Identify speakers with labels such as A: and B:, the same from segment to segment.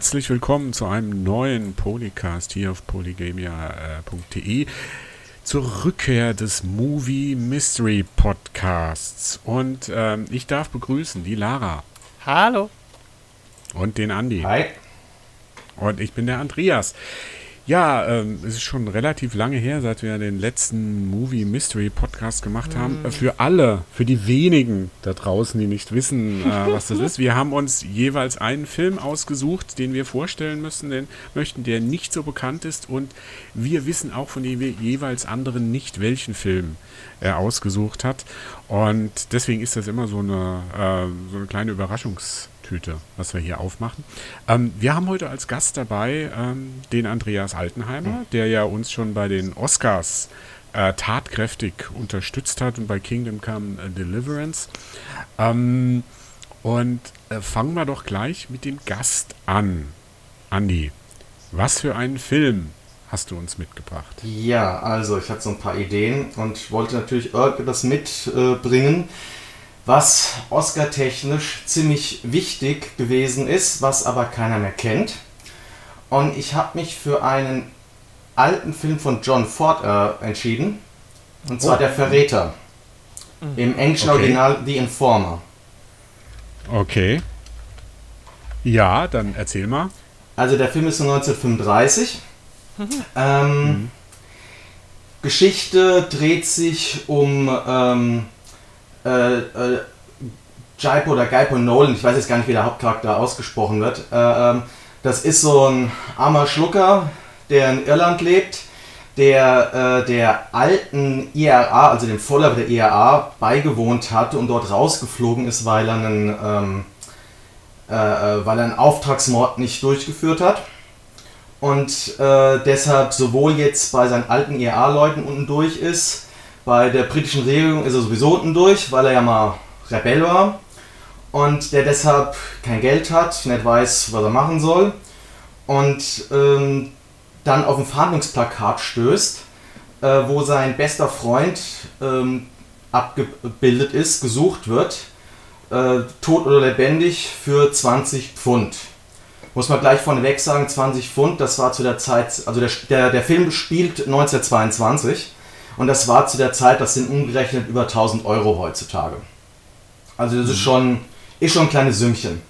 A: herzlich willkommen zu einem neuen Polycast hier auf polygamia.de zur Rückkehr des Movie Mystery Podcasts. Und ähm, ich darf begrüßen die Lara.
B: Hallo.
A: Und den Andi.
C: Hi.
A: Und ich bin der Andreas. Ja, ähm, es ist schon relativ lange her, seit wir den letzten Movie Mystery Podcast gemacht haben. Äh, Für alle, für die wenigen da draußen, die nicht wissen, äh, was das ist. Wir haben uns jeweils einen Film ausgesucht, den wir vorstellen müssen, den möchten, der nicht so bekannt ist. Und wir wissen auch von den jeweils anderen nicht, welchen Film er ausgesucht hat. Und deswegen ist das immer so eine, äh, so eine kleine Überraschungstüte, was wir hier aufmachen. Ähm, wir haben heute als Gast dabei ähm, den Andreas Altenheimer, der ja uns schon bei den Oscars äh, tatkräftig unterstützt hat und bei Kingdom Come äh, Deliverance. Ähm, und äh, fangen wir doch gleich mit dem Gast an. Andi, was für einen Film hast du uns mitgebracht?
C: Ja, also ich hatte so ein paar Ideen und wollte natürlich irgendetwas mitbringen, was Oscar-technisch ziemlich wichtig gewesen ist, was aber keiner mehr kennt. Und ich habe mich für einen alten Film von John Ford äh, entschieden. Und zwar
A: Oh.
C: Der Verräter. Im englischen
A: Okay.
C: Original The Informer.
A: Okay. Ja, dann erzähl mal.
C: Also der Film ist von 1935. Ähm, Geschichte dreht sich um ähm, äh, äh, Jaipo oder Gaipo Nolan, ich weiß jetzt gar nicht, wie der Hauptcharakter ausgesprochen wird. Äh, ähm, das ist so ein armer Schlucker, der in Irland lebt, der äh, der alten IRA, also dem Vorläufer der IRA, beigewohnt hatte und dort rausgeflogen ist, weil er einen, ähm, äh, äh, weil er einen Auftragsmord nicht durchgeführt hat. Und äh, deshalb sowohl jetzt bei seinen alten IRA-Leuten unten durch ist, bei der britischen Regierung ist er sowieso unten durch, weil er ja mal Rebell war. Und der deshalb kein Geld hat, nicht weiß, was er machen soll. Und ähm, dann auf ein Verhandlungsplakat stößt, äh, wo sein bester Freund ähm, abgebildet ist, gesucht wird, äh, tot oder lebendig, für 20 Pfund. Muss man gleich vorneweg sagen, 20 Pfund, das war zu der Zeit, also der, der, der Film spielt 1922 und das war zu der Zeit, das sind umgerechnet über 1000 Euro heutzutage. Also das ist schon, ist schon ein kleines Sümmchen.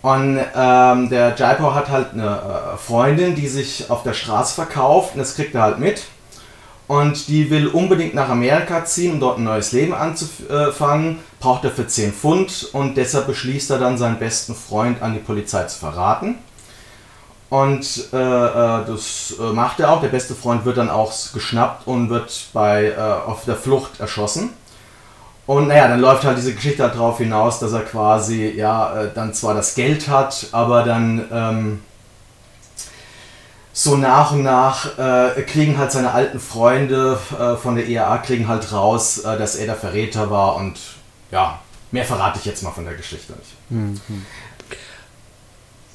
C: Und ähm, der Jaipo hat halt eine äh, Freundin, die sich auf der Straße verkauft und das kriegt er halt mit. Und die will unbedingt nach Amerika ziehen, um dort ein neues Leben anzufangen. Braucht er für 10 Pfund und deshalb beschließt er dann, seinen besten Freund an die Polizei zu verraten. Und äh, äh, das äh, macht er auch. Der beste Freund wird dann auch geschnappt und wird bei, äh, auf der Flucht erschossen. Und naja, dann läuft halt diese Geschichte halt darauf hinaus, dass er quasi, ja, äh, dann zwar das Geld hat, aber dann ähm, so nach und nach äh, kriegen halt seine alten Freunde äh, von der IAA kriegen halt raus, äh, dass er der Verräter war und ja, mehr verrate ich jetzt mal von der Geschichte nicht.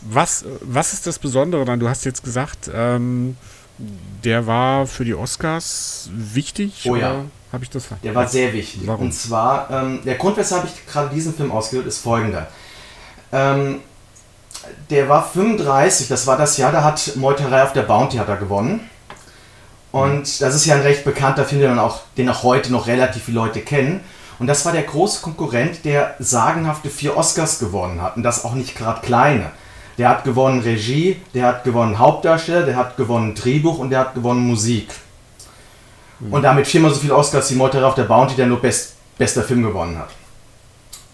A: Was, was ist das Besondere dann? Du hast jetzt gesagt, ähm, der war für die Oscars wichtig.
C: Oh ja.
A: Habe ich das ver-
C: Der war sehr wichtig.
A: Warum?
C: Und zwar, ähm, der Grund, weshalb ich gerade diesen Film ausgewählt ist folgender. Ähm, der war 35, das war das Jahr, da hat Meuterei auf der Bounty hat er gewonnen. Und das ist ja ein recht bekannter Film, den, auch, den auch heute noch relativ viele Leute kennen. Und das war der große Konkurrent, der sagenhafte vier Oscars gewonnen hat. Und das auch nicht gerade kleine. Der hat gewonnen Regie, der hat gewonnen Hauptdarsteller, der hat gewonnen Drehbuch und der hat gewonnen Musik. Und damit viermal so viele Oscars wie Meuterei auf der Bounty, der nur best, bester Film gewonnen hat.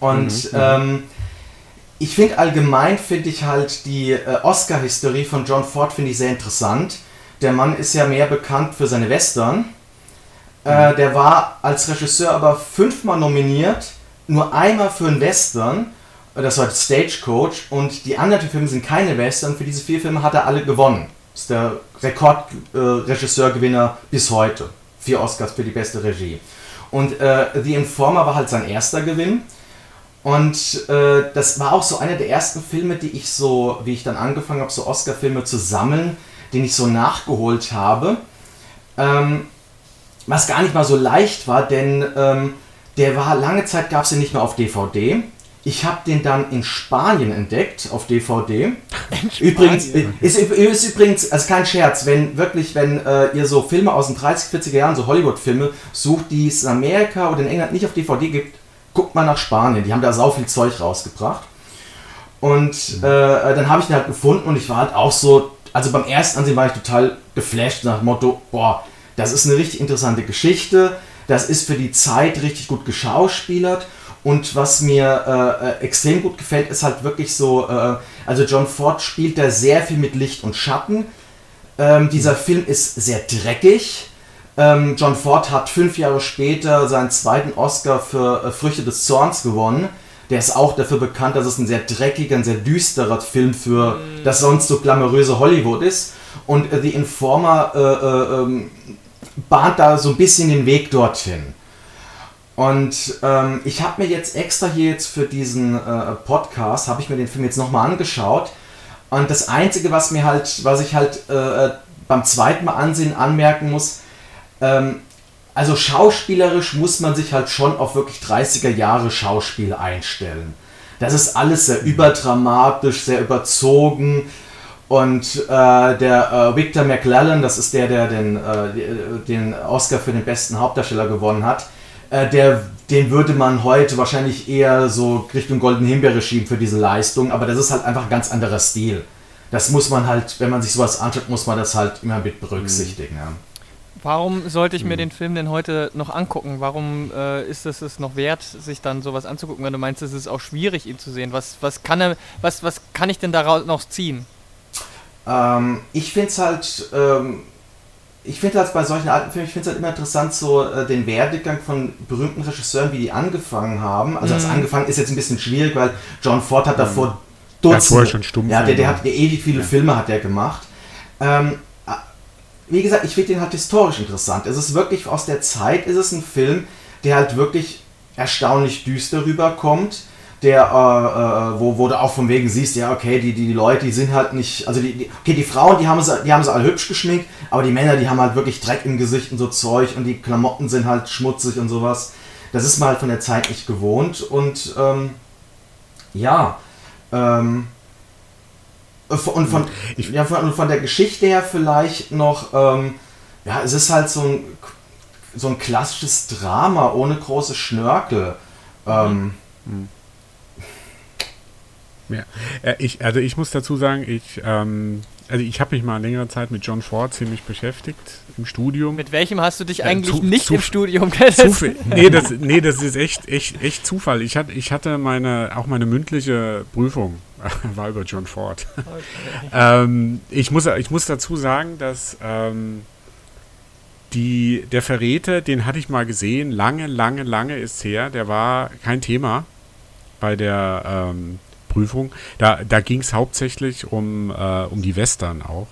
C: Und ähm, ich finde allgemein, finde ich halt die äh, Oscar-Historie von John Ford finde ich sehr interessant. Der Mann ist ja mehr bekannt für seine Western. Äh, der war als Regisseur aber fünfmal nominiert, nur einmal für einen Western. Äh, Das war Stagecoach und die anderen Filme sind keine Western. Für diese vier Filme hat er alle gewonnen. Ist der Rekordregisseurgewinner bis heute. Vier Oscars für die beste Regie. Und äh, The Informer war halt sein erster Gewinn. Und äh, das war auch so einer der ersten Filme, die ich so, wie ich dann angefangen habe, so Oscar-Filme zu sammeln, den ich so nachgeholt habe. Ähm, was gar nicht mal so leicht war, denn ähm, der war lange Zeit gab es den nicht mehr auf DVD. Ich habe den dann in Spanien entdeckt auf DVD. Übrigens, ist, ist übrigens, also kein Scherz, wenn wirklich, wenn äh, ihr so Filme aus den 30, 40er Jahren, so Hollywood-Filme, sucht, die es in Amerika oder in England nicht auf DVD gibt, guckt mal nach Spanien. Die haben da sau viel Zeug rausgebracht. Und äh, dann habe ich den halt gefunden und ich war halt auch so, also beim ersten Ansehen war ich total geflasht nach dem Motto, boah, das ist eine richtig interessante Geschichte, das ist für die Zeit richtig gut geschauspielert und was mir äh, äh, extrem gut gefällt, ist halt wirklich so, äh, also John Ford spielt da sehr viel mit Licht und Schatten. Ähm, dieser Film ist sehr dreckig. Ähm, John Ford hat fünf Jahre später seinen zweiten Oscar für äh, Früchte des Zorns gewonnen. Der ist auch dafür bekannt, dass es ein sehr dreckiger, ein sehr düsterer Film für das sonst so glamouröse Hollywood ist. Und äh, The Informer äh, ähm, bahnt da so ein bisschen den Weg dorthin. Und ähm, ich habe mir jetzt extra hier jetzt für diesen äh, Podcast, habe ich mir den Film jetzt nochmal angeschaut. Und das Einzige, was mir halt, was ich halt äh, beim zweiten Mal ansehen anmerken muss, ähm, also schauspielerisch muss man sich halt schon auf wirklich 30er Jahre Schauspiel einstellen. Das ist alles sehr überdramatisch, sehr überzogen. Und äh, der äh, Victor McLellan, das ist der, der den, äh, den Oscar für den besten Hauptdarsteller gewonnen hat, äh, der, den würde man heute wahrscheinlich eher so Richtung Golden Himbeere schieben für diese Leistung, aber das ist halt einfach ein ganz anderer Stil. Das muss man halt, wenn man sich sowas anschaut, muss man das halt immer mit berücksichtigen. Ja.
B: Warum sollte ich mir den Film denn heute noch angucken? Warum äh, ist es es noch wert, sich dann sowas anzugucken, wenn du meinst, es ist auch schwierig, ihn zu sehen? Was, was, kann, er, was, was kann ich denn daraus noch ziehen?
C: Ähm, ich finde es halt, ähm, ich finde halt bei solchen alten Filmen, ich finde es halt immer interessant, so äh, den Werdegang von berühmten Regisseuren, wie die angefangen haben. Also das
B: Mhm.
C: angefangen ist jetzt ein bisschen schwierig, weil John Ford hat davor
A: hat
C: Dutzende,
A: schon Stummfilme
C: ja, der, der hat ja ewig viele
A: Ja.
C: Filme hat er gemacht. Ähm, wie gesagt, ich finde den halt historisch interessant. Es ist wirklich aus der Zeit, ist es ein Film, der halt wirklich erstaunlich düster rüberkommt. Der, äh, äh, wo, wo du auch von wegen siehst, ja, okay, die, die, die Leute, die sind halt nicht, also die, die, okay, die Frauen, die haben sie, die haben sie alle hübsch geschminkt, aber die Männer, die haben halt wirklich Dreck im Gesicht und so Zeug und die Klamotten sind halt schmutzig und sowas. Das ist man halt von der Zeit nicht gewohnt und ähm, ja, ähm, äh, und von,
A: Ich-
C: ja, von, von der Geschichte her vielleicht noch, ähm, ja, es ist halt so ein, so ein klassisches Drama ohne große Schnörkel. Ähm,
A: Ja. Äh, ich, also ich muss dazu sagen, ich, ähm, also ich habe mich mal längere Zeit mit John Ford ziemlich beschäftigt im Studium.
B: Mit welchem hast du dich
A: Ja,
B: eigentlich
A: zu-
B: nicht
A: zu-
B: im Studium
A: Zufall. Nee, das, nee, das ist echt, echt, echt Zufall. Ich hatte, ich hatte meine, auch meine mündliche Prüfung war über John Ford. ähm, ich, muss, ich muss dazu sagen, dass ähm, die, der Verräter, den hatte ich mal gesehen, lange, lange, lange ist her. Der war kein Thema bei der ähm, Prüfung. Da, da ging es hauptsächlich um, äh, um die Western auch.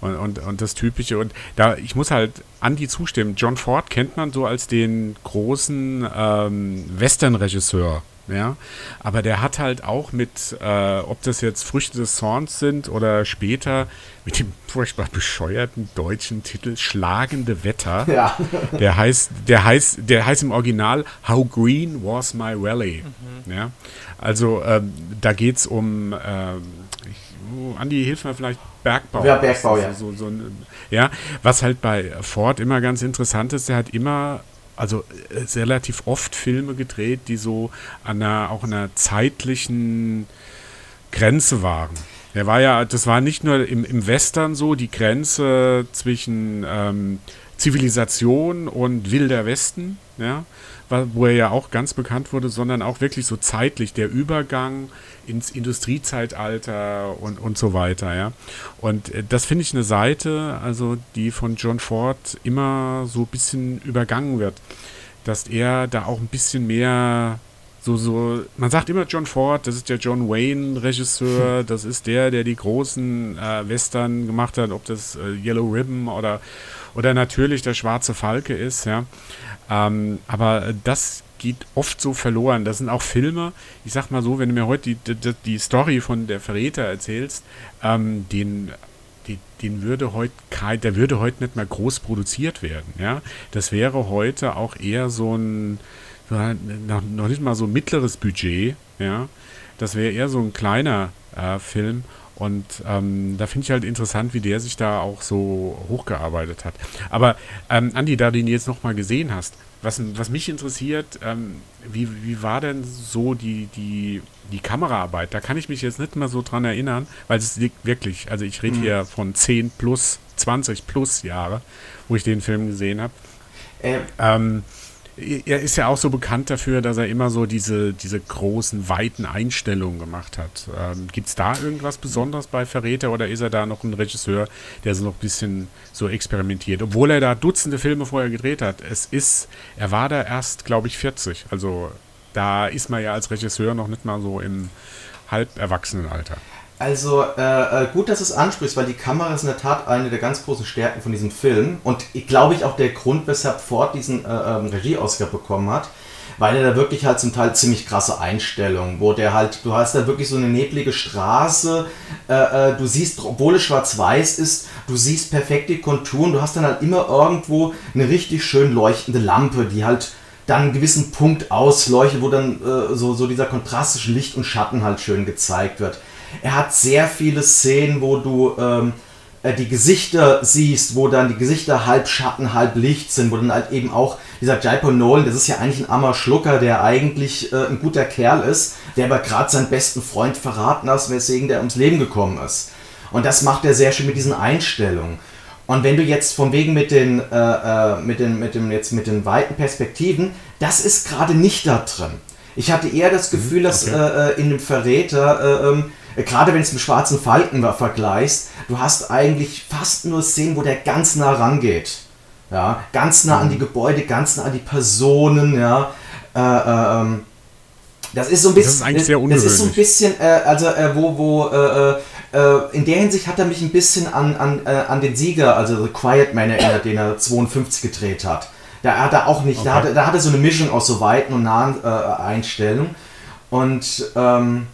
A: Und, und, und das Typische. Und da, ich muss halt Andy zustimmen. John Ford kennt man so als den großen ähm, Western-Regisseur. Ja, aber der hat halt auch mit, äh, ob das jetzt Früchte des Zorns sind oder später mit dem furchtbar bescheuerten deutschen Titel Schlagende Wetter.
C: ja.
A: Der heißt, der heißt, der heißt im Original How Green Was My Valley. Ja, also ähm, da geht es um, ähm, oh, Andi, hilf mir vielleicht Bergbau.
C: Ja, Bergbau, ja.
A: So, so ja, was halt bei Ford immer ganz interessant ist, der hat immer also äh, relativ oft Filme gedreht, die so an einer, auch einer zeitlichen Grenze waren. Der war ja, das war nicht nur im, im Western so die Grenze zwischen ähm, Zivilisation und wilder Westen, ja, wo er ja auch ganz bekannt wurde, sondern auch wirklich so zeitlich der Übergang ins Industriezeitalter und, und so weiter, ja. Und äh, das finde ich eine Seite, also die von John Ford immer so ein bisschen übergangen wird, dass er da auch ein bisschen mehr so, so, man sagt immer John Ford, das ist der John Wayne-Regisseur, das ist der, der die großen äh, Western gemacht hat, ob das äh, Yellow Ribbon oder, oder natürlich der Schwarze Falke ist, ja. Ähm, aber das geht oft so verloren. Das sind auch Filme, ich sag mal so, wenn du mir heute die, die, die Story von der Verräter erzählst, ähm, den, den würde heute der würde heute nicht mehr groß produziert werden, ja. Das wäre heute auch eher so ein, noch, noch nicht mal so mittleres Budget, ja. Das wäre eher so ein kleiner äh, Film. Und ähm, da finde ich halt interessant, wie der sich da auch so hochgearbeitet hat. Aber ähm, Andi, da du ihn jetzt nochmal gesehen hast, was, was mich interessiert, ähm, wie, wie war denn so die, die, die Kameraarbeit? Da kann ich mich jetzt nicht mehr so dran erinnern, weil es liegt wirklich, also ich rede mhm. hier von 10 plus, 20 plus Jahre, wo ich den Film gesehen habe. Ähm, ähm er ist ja auch so bekannt dafür, dass er immer so diese, diese großen, weiten Einstellungen gemacht hat. Ähm, Gibt es da irgendwas Besonderes bei Verräter oder ist er da noch ein Regisseur, der so noch ein bisschen so experimentiert? Obwohl er da Dutzende Filme vorher gedreht hat. Es ist, er war da erst, glaube ich, 40. Also da ist man ja als Regisseur noch nicht mal so im halb Erwachsenenalter.
C: Also äh, äh, gut, dass du es ansprichst, weil die Kamera ist in der Tat eine der ganz großen Stärken von diesem Film und ich glaube ich auch der Grund, weshalb Ford diesen äh, ähm, Regie-Oscar bekommen hat, weil er da wirklich halt zum Teil ziemlich krasse Einstellungen, wo der halt, du hast da wirklich so eine neblige Straße, äh, äh du siehst, obwohl es schwarz-weiß ist, du siehst perfekte Konturen, du hast dann halt immer irgendwo eine richtig schön leuchtende Lampe, die halt dann einen gewissen Punkt ausleuchtet, wo dann äh, so, so dieser Kontrast zwischen Licht und Schatten halt schön gezeigt wird. Er hat sehr viele Szenen, wo du ähm, äh, die Gesichter siehst, wo dann die Gesichter halb Schatten, halb Licht sind, wo dann halt eben auch dieser Jaipo Nolan, das ist ja eigentlich ein armer Schlucker, der eigentlich äh, ein guter Kerl ist, der aber gerade seinen besten Freund verraten hat, weswegen der ums Leben gekommen ist. Und das macht er sehr schön mit diesen Einstellungen. Und wenn du jetzt von wegen mit den, äh, äh mit den, mit dem, jetzt mit den weiten Perspektiven, das ist gerade nicht da drin. Ich hatte eher das Gefühl, mhm, okay. dass äh, äh, in dem Verräter äh, ähm, gerade wenn es mit Schwarzen Falken vergleichst, du hast eigentlich fast nur Szenen, wo der ganz nah rangeht. Ja, ganz nah an die mhm. Gebäude, ganz nah an die Personen, ja. Äh, äh, ähm, das ist so ein bisschen. Das ist eigentlich sehr ungewöhnlich. Das ist so ein bisschen, äh, also äh, wo, wo, äh, äh, in der Hinsicht hat er mich ein bisschen an, an, an den Sieger, also The Quiet Man erinnert, den er 52 gedreht hat. Da hat er auch nicht, okay. da, hat, da hat er so eine Mischung aus so weiten und nahen Einstellungen. Und ähm,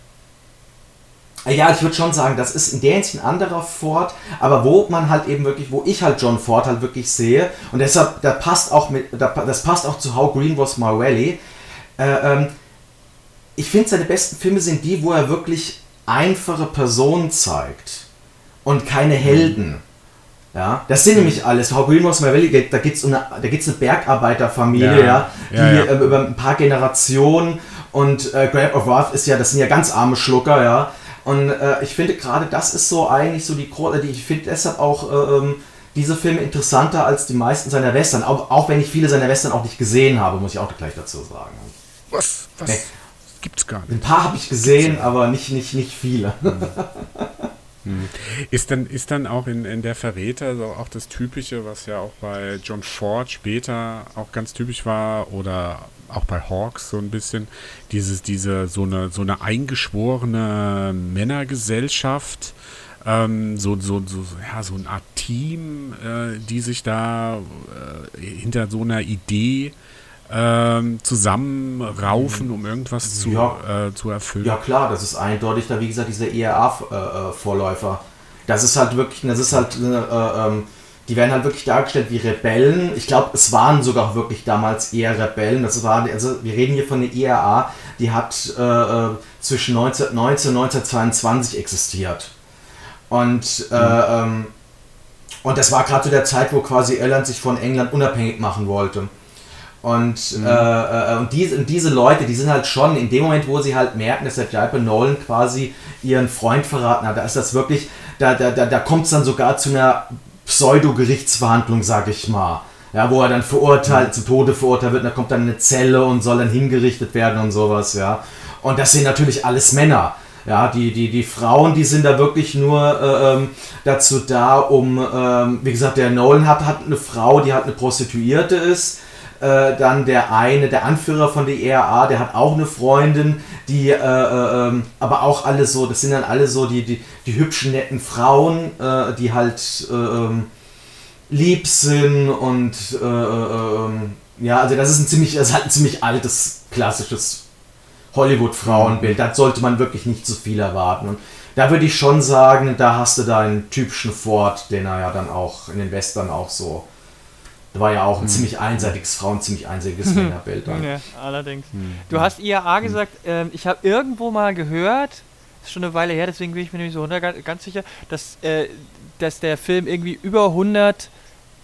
C: ja, ich würde schon sagen, das ist in der Hinsicht ein anderer Ford, aber wo man halt eben wirklich, wo ich halt John Ford halt wirklich sehe, und deshalb, da passt auch mit, das passt auch zu How Green Was My Valley. Äh, ähm, ich finde, seine besten Filme sind die, wo er wirklich einfache Personen zeigt und keine Helden. Ja, das sind nämlich alles. How Green Was My Valley, da geht es um eine, da geht's eine Bergarbeiterfamilie, ja, ja die ja, ja. Äh, über ein paar Generationen und äh, Grab of Wrath ist ja, das sind ja ganz arme Schlucker, ja und äh, ich finde gerade das ist so eigentlich so die die ich finde deshalb auch äh, ähm, diese Filme interessanter als die meisten seiner Western, auch, auch wenn ich viele seiner Western auch nicht gesehen habe, muss ich auch gleich dazu sagen.
A: Was? Was? Nee. Gibt's gar nicht.
C: Ein paar habe ich gesehen, aber nicht, nicht, nicht viele. Mhm.
A: Mhm. Ist dann, ist dann auch in, in der Verräter so auch das Typische, was ja auch bei John Ford später auch ganz typisch war oder auch bei Hawks so ein bisschen, dieses, diese, so eine, so eine eingeschworene Männergesellschaft, ähm, so, so, so, ja, so eine Art Team, äh, die sich da äh, hinter so einer Idee ähm, zusammenraufen, um irgendwas zu, ja. äh, zu erfüllen.
C: Ja klar, das ist eindeutig da, wie gesagt, dieser ERA-Vorläufer. das ist halt wirklich, das ist halt, äh, ähm, die werden halt wirklich dargestellt wie Rebellen. Ich glaube, es waren sogar wirklich damals eher Rebellen. Das war, also wir reden hier von der IRA, die hat äh, äh zwischen 1919 und 1922 existiert. Und, äh, mhm. ähm, und das war gerade zu der Zeit, wo quasi Irland sich von England unabhängig machen wollte. Und, mhm. äh, äh, und, diese, und diese Leute, die sind halt schon in dem Moment, wo sie halt merken, dass der Jaipur Nolan quasi ihren Freund verraten hat, da ist das wirklich, da, da, da, da kommt es dann sogar zu einer Pseudo-Gerichtsverhandlung, sag ich mal. Ja, wo er dann verurteilt, mhm. zu Tode verurteilt wird, und da kommt dann eine Zelle und soll dann hingerichtet werden und sowas, ja. Und das sind natürlich alles Männer. Ja, die, die, die Frauen, die sind da wirklich nur äh, ähm, dazu da, um, ähm, wie gesagt, der Nolan hat, hat eine Frau, die halt eine Prostituierte ist. Äh, dann der eine, der Anführer von der ERA, der hat auch eine Freundin, die äh, äh, ähm, aber auch alle so, das sind dann alle so die, die, die hübschen, netten Frauen, äh, die halt äh, ähm, lieb sind und äh, ähm, ja, also das ist ein ziemlich, das ist halt ein ziemlich altes, klassisches Hollywood-Frauenbild. Da sollte man wirklich nicht zu viel erwarten. Und da würde ich schon sagen, da hast du deinen typischen Ford, den er ja dann auch in den Western auch so war ja auch ein hm. ziemlich einseitiges Frauen, ziemlich einseitiges Männerbild.
B: Ja, allerdings. Hm. Du hast IAA gesagt, äh, ich habe irgendwo mal gehört, ist schon eine Weile her, deswegen bin ich mir nicht so ganz sicher, dass, äh, dass der Film irgendwie über 100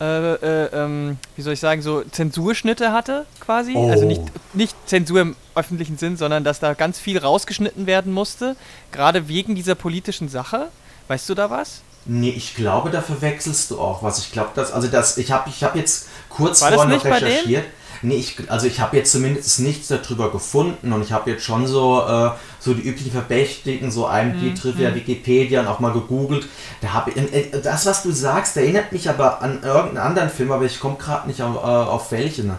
B: äh, äh, ähm, wie soll ich sagen, so Zensurschnitte hatte quasi. Oh. Also nicht, nicht Zensur im öffentlichen Sinn, sondern dass da ganz viel rausgeschnitten werden musste, gerade wegen dieser politischen Sache. Weißt du da was?
C: Nee, ich glaube, da verwechselst du auch was. Ich glaube, dass, also das, ich habe ich hab jetzt kurz vorher noch recherchiert. Nee, ich, also ich habe jetzt zumindest nichts darüber gefunden und ich habe jetzt schon so, äh, so die üblichen Verdächtigen, so IMDb, mhm. Trivia, mhm. Wikipedia und auch mal gegoogelt. Da habe äh, das, was du sagst, erinnert mich aber an irgendeinen anderen Film, aber ich komme gerade nicht auf, äh, auf welchen.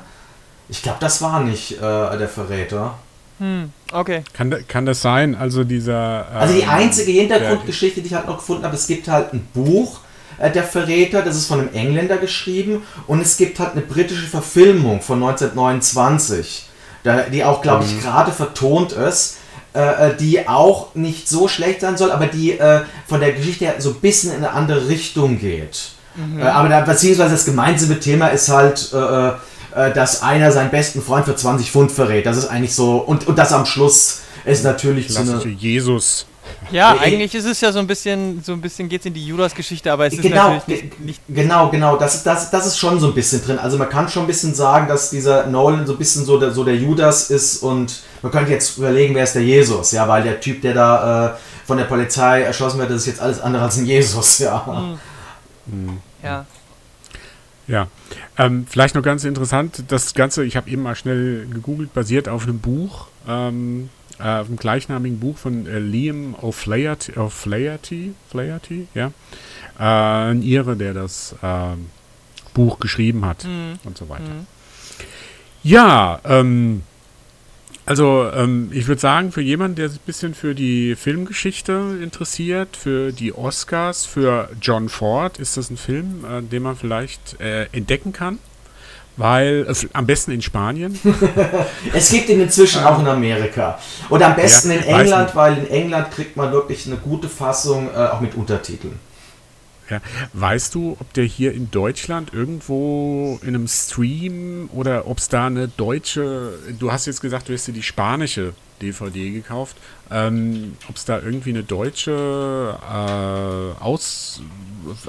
C: Ich glaube, das war nicht äh, der Verräter.
B: Hm, okay.
A: Kann, kann das sein? Also dieser.
C: Ähm, also die ähm, einzige Hintergrundgeschichte, die ich halt noch gefunden habe, es gibt halt ein Buch, äh, der Verräter, das ist von einem Engländer geschrieben und es gibt halt eine britische Verfilmung von 1929, die auch, glaube ich, mhm. gerade vertont ist. Äh, äh, die auch nicht so schlecht sein soll, aber die äh, von der Geschichte her so ein bisschen in eine andere Richtung geht. Mhm. Äh, aber da, beziehungsweise das gemeinsame Thema ist halt, äh, äh, dass einer seinen besten Freund für 20 Pfund verrät. Das ist eigentlich so. Und, und das am Schluss ist natürlich
A: so eine. Jesus.
B: Ja, eigentlich ist es ja so ein bisschen, so ein bisschen geht es in die Judas-Geschichte, aber es ist
C: genau,
B: natürlich nicht,
C: nicht, Genau, genau, das ist, das, das ist schon so ein bisschen drin. Also man kann schon ein bisschen sagen, dass dieser Nolan so ein bisschen so der, so der Judas ist und man könnte jetzt überlegen, wer ist der Jesus, ja, weil der Typ, der da äh, von der Polizei erschossen wird, das ist jetzt alles andere als ein Jesus, ja.
B: Mhm. Ja.
A: Ja, ähm, vielleicht noch ganz interessant, das Ganze, ich habe eben mal schnell gegoogelt, basiert auf einem Buch, ähm, äh, auf einem gleichnamigen Buch von äh, Liam O'Flaherty, O'Flaherty, Flaherty, ja, äh, ein Ire, der das äh, Buch geschrieben hat mhm. und so weiter. Mhm. Ja, ähm, also ähm, ich würde sagen, für jemanden, der sich ein bisschen für die Filmgeschichte interessiert, für die Oscars, für John Ford, ist das ein Film, äh, den man vielleicht äh, entdecken kann. Weil, äh, am besten in Spanien.
C: es gibt ihn inzwischen auch in Amerika. Oder am besten ja, in England, weil in England kriegt man wirklich eine gute Fassung, äh, auch mit Untertiteln.
A: Ja. Weißt du, ob der hier in Deutschland irgendwo in einem Stream oder ob es da eine deutsche, du hast jetzt gesagt, du hast dir die spanische DVD gekauft, ähm, ob es da irgendwie eine deutsche äh, Aus,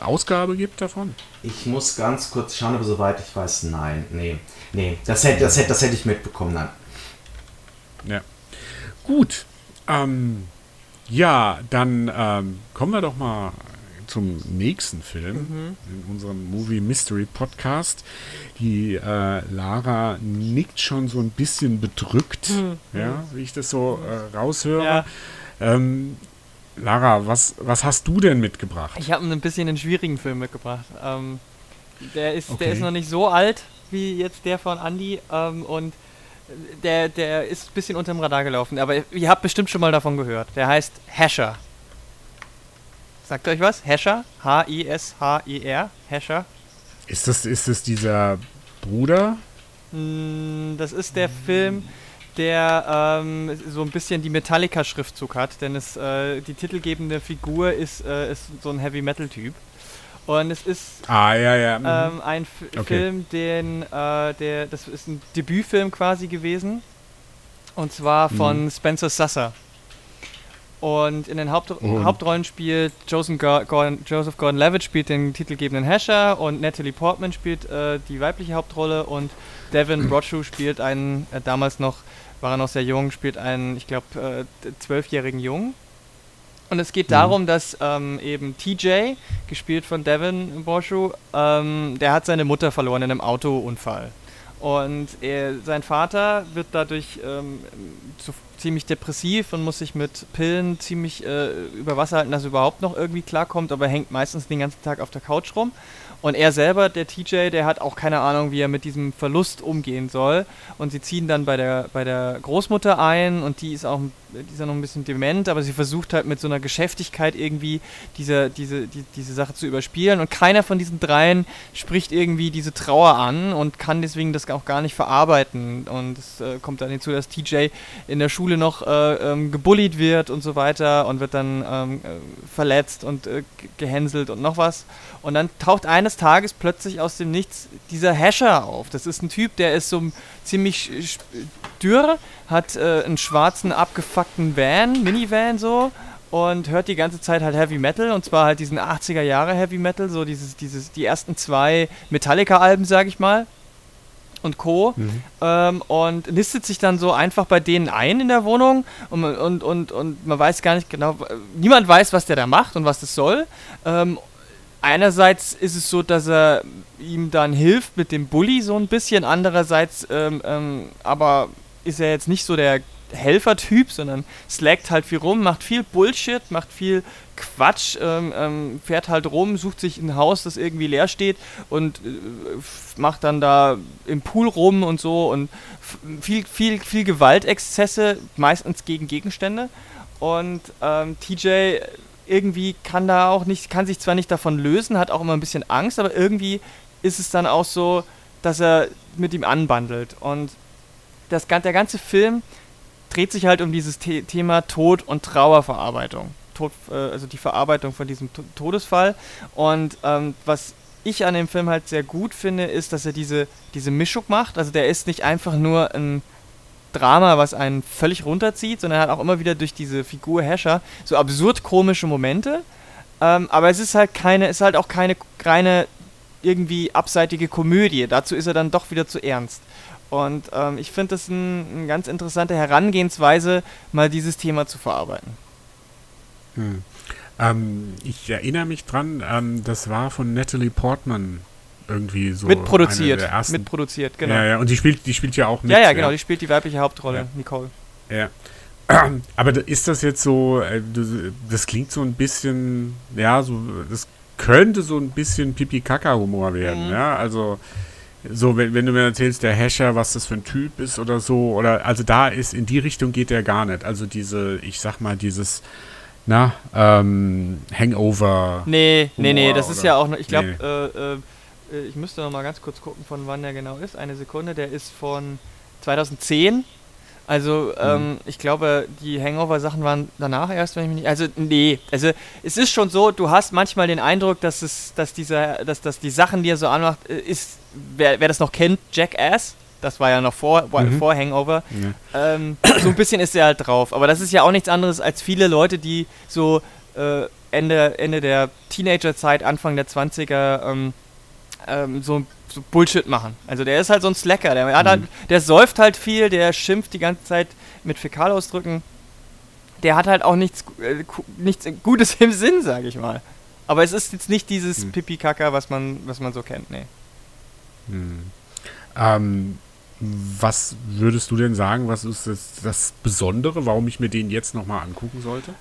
A: Ausgabe gibt davon?
C: Ich muss ganz kurz schauen, aber soweit ich weiß, nein, nee, nee, das hätte, das hätte, das hätte ich mitbekommen, nein.
A: Ja, gut, ähm, ja, dann ähm, kommen wir doch mal zum nächsten Film mhm. in unserem Movie Mystery Podcast. Die äh, Lara nickt schon so ein bisschen bedrückt, mhm. ja, wie ich das so äh, raushöre. Ja. Ähm, Lara, was, was hast du denn mitgebracht?
B: Ich habe ein bisschen einen schwierigen Film mitgebracht. Ähm, der, ist, okay. der ist noch nicht so alt wie jetzt der von Andy ähm, und der, der ist ein bisschen unterm Radar gelaufen, aber ihr habt bestimmt schon mal davon gehört. Der heißt Hasher. Sagt euch was? Hescher? H-I-S-H-I-R? Hescher?
A: Ist das, ist das dieser Bruder?
B: Mm, das ist der Film, der ähm, so ein bisschen die Metallica-Schriftzug hat, denn es, äh, die titelgebende Figur ist, äh, ist so ein Heavy-Metal-Typ. Und es ist
A: ah, ja, ja.
B: Mhm. Ähm, ein F okay. Film, den, äh, der, das ist ein Debütfilm quasi gewesen. Und zwar von mhm. Spencer Susser. Und in den Haupt und. Hauptrollen spielt Joseph Gordon-Levitt spielt den titelgebenden Hesher und Natalie Portman spielt äh, die weibliche Hauptrolle und Devin Broadshoe spielt einen, äh, damals noch, war er noch sehr jung, spielt einen, ich glaube, äh, zwölfjährigen Jungen. Und es geht mhm. darum, dass ähm, eben TJ, gespielt von Devin Broadshoe, ähm, der hat seine Mutter verloren in einem Autounfall. Und er, sein Vater wird dadurch ähm, zu, ziemlich depressiv und muss sich mit Pillen ziemlich äh, über Wasser halten, dass er überhaupt noch irgendwie klarkommt, aber er hängt meistens den ganzen Tag auf der Couch rum. Und er selber, der TJ, der hat auch keine Ahnung, wie er mit diesem Verlust umgehen soll. Und sie ziehen dann bei der, bei der Großmutter ein und die ist auch die ist ja noch ein bisschen dement, aber sie versucht halt mit so einer Geschäftigkeit irgendwie diese, diese, die, diese Sache zu überspielen. Und keiner von diesen dreien spricht irgendwie diese Trauer an und kann deswegen das auch gar nicht verarbeiten. Und es äh, kommt dann hinzu, dass TJ in der Schule noch äh, ähm, gebullied wird und so weiter und wird dann ähm, äh, verletzt und äh, gehänselt und noch was. Und dann taucht eines Tages plötzlich aus dem Nichts dieser Hasher auf. Das ist ein Typ, der ist so ziemlich dürr, hat äh, einen schwarzen abgefuckten Van, Minivan so und hört die ganze Zeit halt Heavy Metal und zwar halt diesen 80er Jahre Heavy Metal, so dieses, dieses, die ersten zwei Metallica-Alben, sag ich mal. Und Co. Mhm. Ähm, und listet sich dann so einfach bei denen ein in der Wohnung und, und, und, und man weiß gar nicht genau, niemand weiß, was der da macht und was das soll. Ähm, einerseits ist es so, dass er ihm dann hilft mit dem Bully so ein bisschen, andererseits ähm, ähm aber ist er jetzt nicht so der Helfertyp, sondern slackt halt viel rum, macht viel Bullshit, macht viel Quatsch, ähm, ähm, fährt halt rum, sucht sich ein Haus, das irgendwie leer steht und äh, macht dann da im Pool rum und so und viel, viel, viel Gewaltexzesse, meistens gegen Gegenstände. Und ähm, TJ irgendwie kann da auch nicht, kann sich zwar nicht davon lösen, hat auch immer ein bisschen Angst, aber irgendwie ist es dann auch so, dass er mit ihm anbandelt. Und das, der ganze Film dreht sich halt um dieses The Thema Tod und Trauerverarbeitung. Tod, äh, also die Verarbeitung von diesem T Todesfall. Und ähm, was ich an dem Film halt sehr gut finde, ist, dass er diese, diese Mischung macht. Also der ist nicht einfach nur ein Drama, was einen völlig runterzieht, sondern er hat auch immer wieder durch diese Figur Hescher so absurd komische Momente. Ähm, aber es ist halt keine, ist halt auch keine reine irgendwie abseitige Komödie. Dazu ist er dann doch wieder zu ernst. Und ähm, ich finde das eine ein ganz interessante Herangehensweise, mal dieses Thema zu verarbeiten.
A: Hm. Ähm, ich erinnere mich dran, ähm, das war von Natalie Portman irgendwie so.
B: Mitproduziert. Mitproduziert,
A: genau. Ja, ja, und die spielt, die spielt ja auch mit.
B: Ja, ja, genau, die spielt die weibliche Hauptrolle, ja. Nicole.
A: Ja. Aber ist das jetzt so, äh, das klingt so ein bisschen, ja, so, das könnte so ein bisschen Pipi-Kaka-Humor werden, mhm. ja, also so, wenn, wenn du mir erzählst, der Hasher, was das für ein Typ ist oder so, oder also da ist, in die Richtung geht der gar nicht. Also diese, ich sag mal, dieses, na, ähm, Hangover.
B: Nee, nee, nee, das ist ja auch, noch, ich glaube, nee. äh, äh, ich müsste noch mal ganz kurz gucken, von wann der genau ist. Eine Sekunde, der ist von 2010. Also, ähm, mhm. ich glaube, die Hangover-Sachen waren danach erst, wenn ich mich nicht. Also, nee. Also, es ist schon so, du hast manchmal den Eindruck, dass es, dass dieser, dass, dass die Sachen, die er so anmacht, äh, ist, wer, wer das noch kennt, Jackass. Das war ja noch vor, mhm. vor Hangover. Ja. Ähm, so ein bisschen ist er halt drauf. Aber das ist ja auch nichts anderes als viele Leute, die so äh, Ende, Ende der Teenagerzeit, Anfang der 20er ähm, ähm, so so Bullshit machen. Also der ist halt so ein Slacker. Der, mhm. halt, der säuft halt viel, der schimpft die ganze Zeit mit Fäkalausdrücken. Der hat halt auch nichts, äh, nichts Gutes im Sinn, sage ich mal. Aber es ist jetzt nicht dieses mhm. Pipi-Kaka, was man, was man so kennt, nee.
A: Mhm. Ähm, was würdest du denn sagen, was ist das, das Besondere, warum ich mir den jetzt nochmal angucken sollte?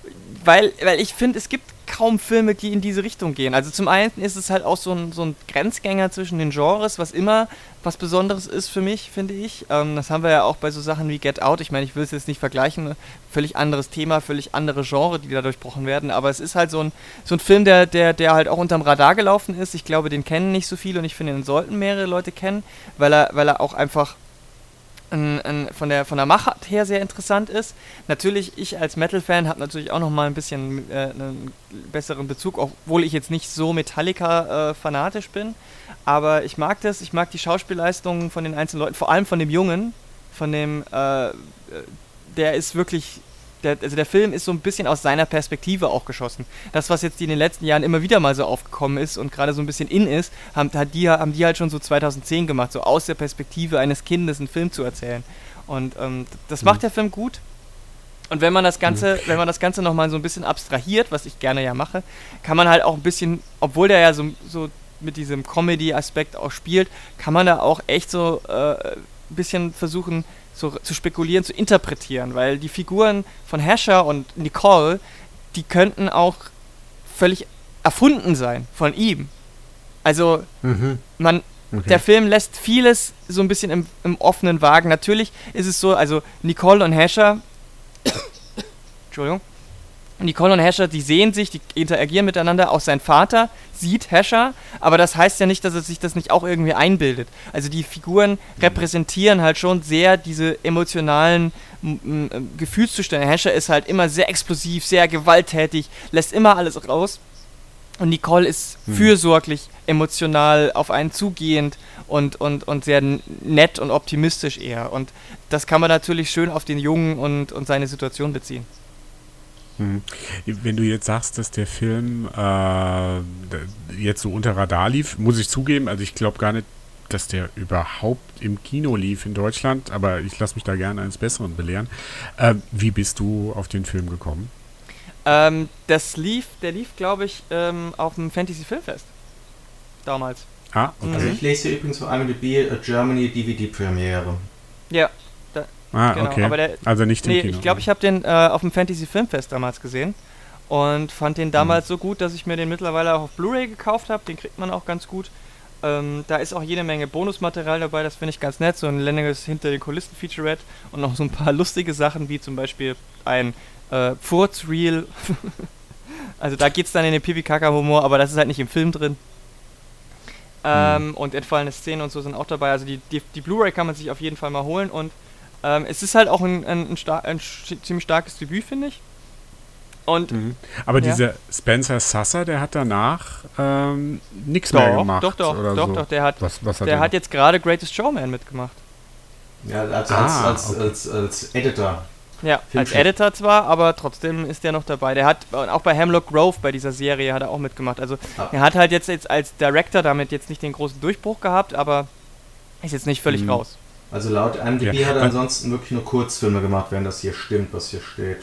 B: Weil, weil ich finde, es gibt kaum Filme, die in diese Richtung gehen. Also zum einen ist es halt auch so ein, so ein Grenzgänger zwischen den Genres, was immer was Besonderes ist für mich, finde ich. Ähm, das haben wir ja auch bei so Sachen wie Get Out. Ich meine, ich will es jetzt nicht vergleichen. Völlig anderes Thema, völlig andere Genre, die da durchbrochen werden. Aber es ist halt so ein, so ein Film, der, der, der halt auch unterm Radar gelaufen ist. Ich glaube, den kennen nicht so viele und ich finde, den sollten mehrere Leute kennen, weil er, weil er auch einfach ein, ein, von, der, von der Machart her sehr interessant ist. Natürlich, ich als Metal-Fan habe natürlich auch noch mal ein bisschen äh, einen besseren Bezug, obwohl ich jetzt nicht so Metallica-fanatisch äh, bin. Aber ich mag das, ich mag die Schauspielleistungen von den einzelnen Leuten, vor allem von dem Jungen, von dem, äh, äh der ist wirklich der, also der Film ist so ein bisschen aus seiner Perspektive auch geschossen. Das, was jetzt in den letzten Jahren immer wieder mal so aufgekommen ist und gerade so ein bisschen in ist, haben, hat die, haben die halt schon so 2010 gemacht, so aus der Perspektive eines Kindes einen Film zu erzählen. Und ähm, das macht mhm. der Film gut. Und wenn man das Ganze, mhm. wenn man das Ganze nochmal so ein bisschen abstrahiert, was ich gerne ja mache, kann man halt auch ein bisschen, obwohl der ja so, so mit diesem Comedy-Aspekt auch spielt, kann man da auch echt so äh, ein bisschen versuchen, so zu spekulieren, zu interpretieren, weil die Figuren von Hasher und Nicole, die könnten auch völlig erfunden sein von ihm. Also mhm. man, okay. der Film lässt vieles so ein bisschen im, im offenen Wagen. Natürlich ist es so, also Nicole und Hasher, Entschuldigung, Nicole und Hescher, die sehen sich, die interagieren miteinander. Auch sein Vater sieht Hescher, aber das heißt ja nicht, dass er sich das nicht auch irgendwie einbildet. Also die Figuren repräsentieren halt schon sehr diese emotionalen Gefühlszustände. Hescher ist halt immer sehr explosiv, sehr gewalttätig, lässt immer alles raus. Und Nicole ist hm. fürsorglich, emotional, auf einen zugehend und, und, und sehr nett und optimistisch eher. Und das kann man natürlich schön auf den Jungen und, und seine Situation beziehen.
A: Hm. Wenn du jetzt sagst, dass der Film äh, jetzt so unter Radar lief, muss ich zugeben, also ich glaube gar nicht, dass der überhaupt im Kino lief in Deutschland, aber ich lasse mich da gerne eines Besseren belehren. Äh, wie bist du auf den Film gekommen?
B: Ähm, das lief, der lief, glaube ich, ähm, auf dem Fantasy Filmfest. Damals.
C: Ah, okay. Also ich lese hier übrigens von IMDb a Germany DVD Premiere.
B: Ja.
A: Ah, genau. okay. Der, also nicht
B: im nee, Kino. Ich glaube, ich habe den äh, auf dem Fantasy Filmfest damals gesehen und fand den damals mhm. so gut, dass ich mir den mittlerweile auch auf Blu-ray gekauft habe. Den kriegt man auch ganz gut. Ähm, da ist auch jede Menge Bonusmaterial dabei, das finde ich ganz nett. So ein längeres hinter den Kulissen Featurette und noch so ein paar lustige Sachen, wie zum Beispiel ein äh, Furzreel. also da geht es dann in den Pipi-Kaka-Humor, aber das ist halt nicht im Film drin. Ähm, mhm. Und entfallene Szenen und so sind auch dabei. Also die, die, die Blu-ray kann man sich auf jeden Fall mal holen. Und ähm, es ist halt auch ein, ein, ein, star ein ziemlich starkes Debüt, finde ich. Und,
A: mhm. Aber ja. dieser Spencer Sasser, der hat danach ähm, nichts mehr gemacht.
B: Doch, doch, doch, so. doch. Der hat, was, was hat, der hat jetzt gerade Greatest Showman mitgemacht.
C: Ja, also ah, als, okay. als, als, Editor.
B: Ja, als Editor zwar, aber trotzdem ist der noch dabei. Der hat auch bei Hemlock Grove bei dieser Serie hat er auch mitgemacht. Also ah. er hat halt jetzt, jetzt als Director damit jetzt nicht den großen Durchbruch gehabt, aber ist jetzt nicht völlig mhm. raus.
C: Also laut IMDb ja. hat er ansonsten wirklich nur Kurzfilme gemacht, wenn das hier stimmt, was hier steht.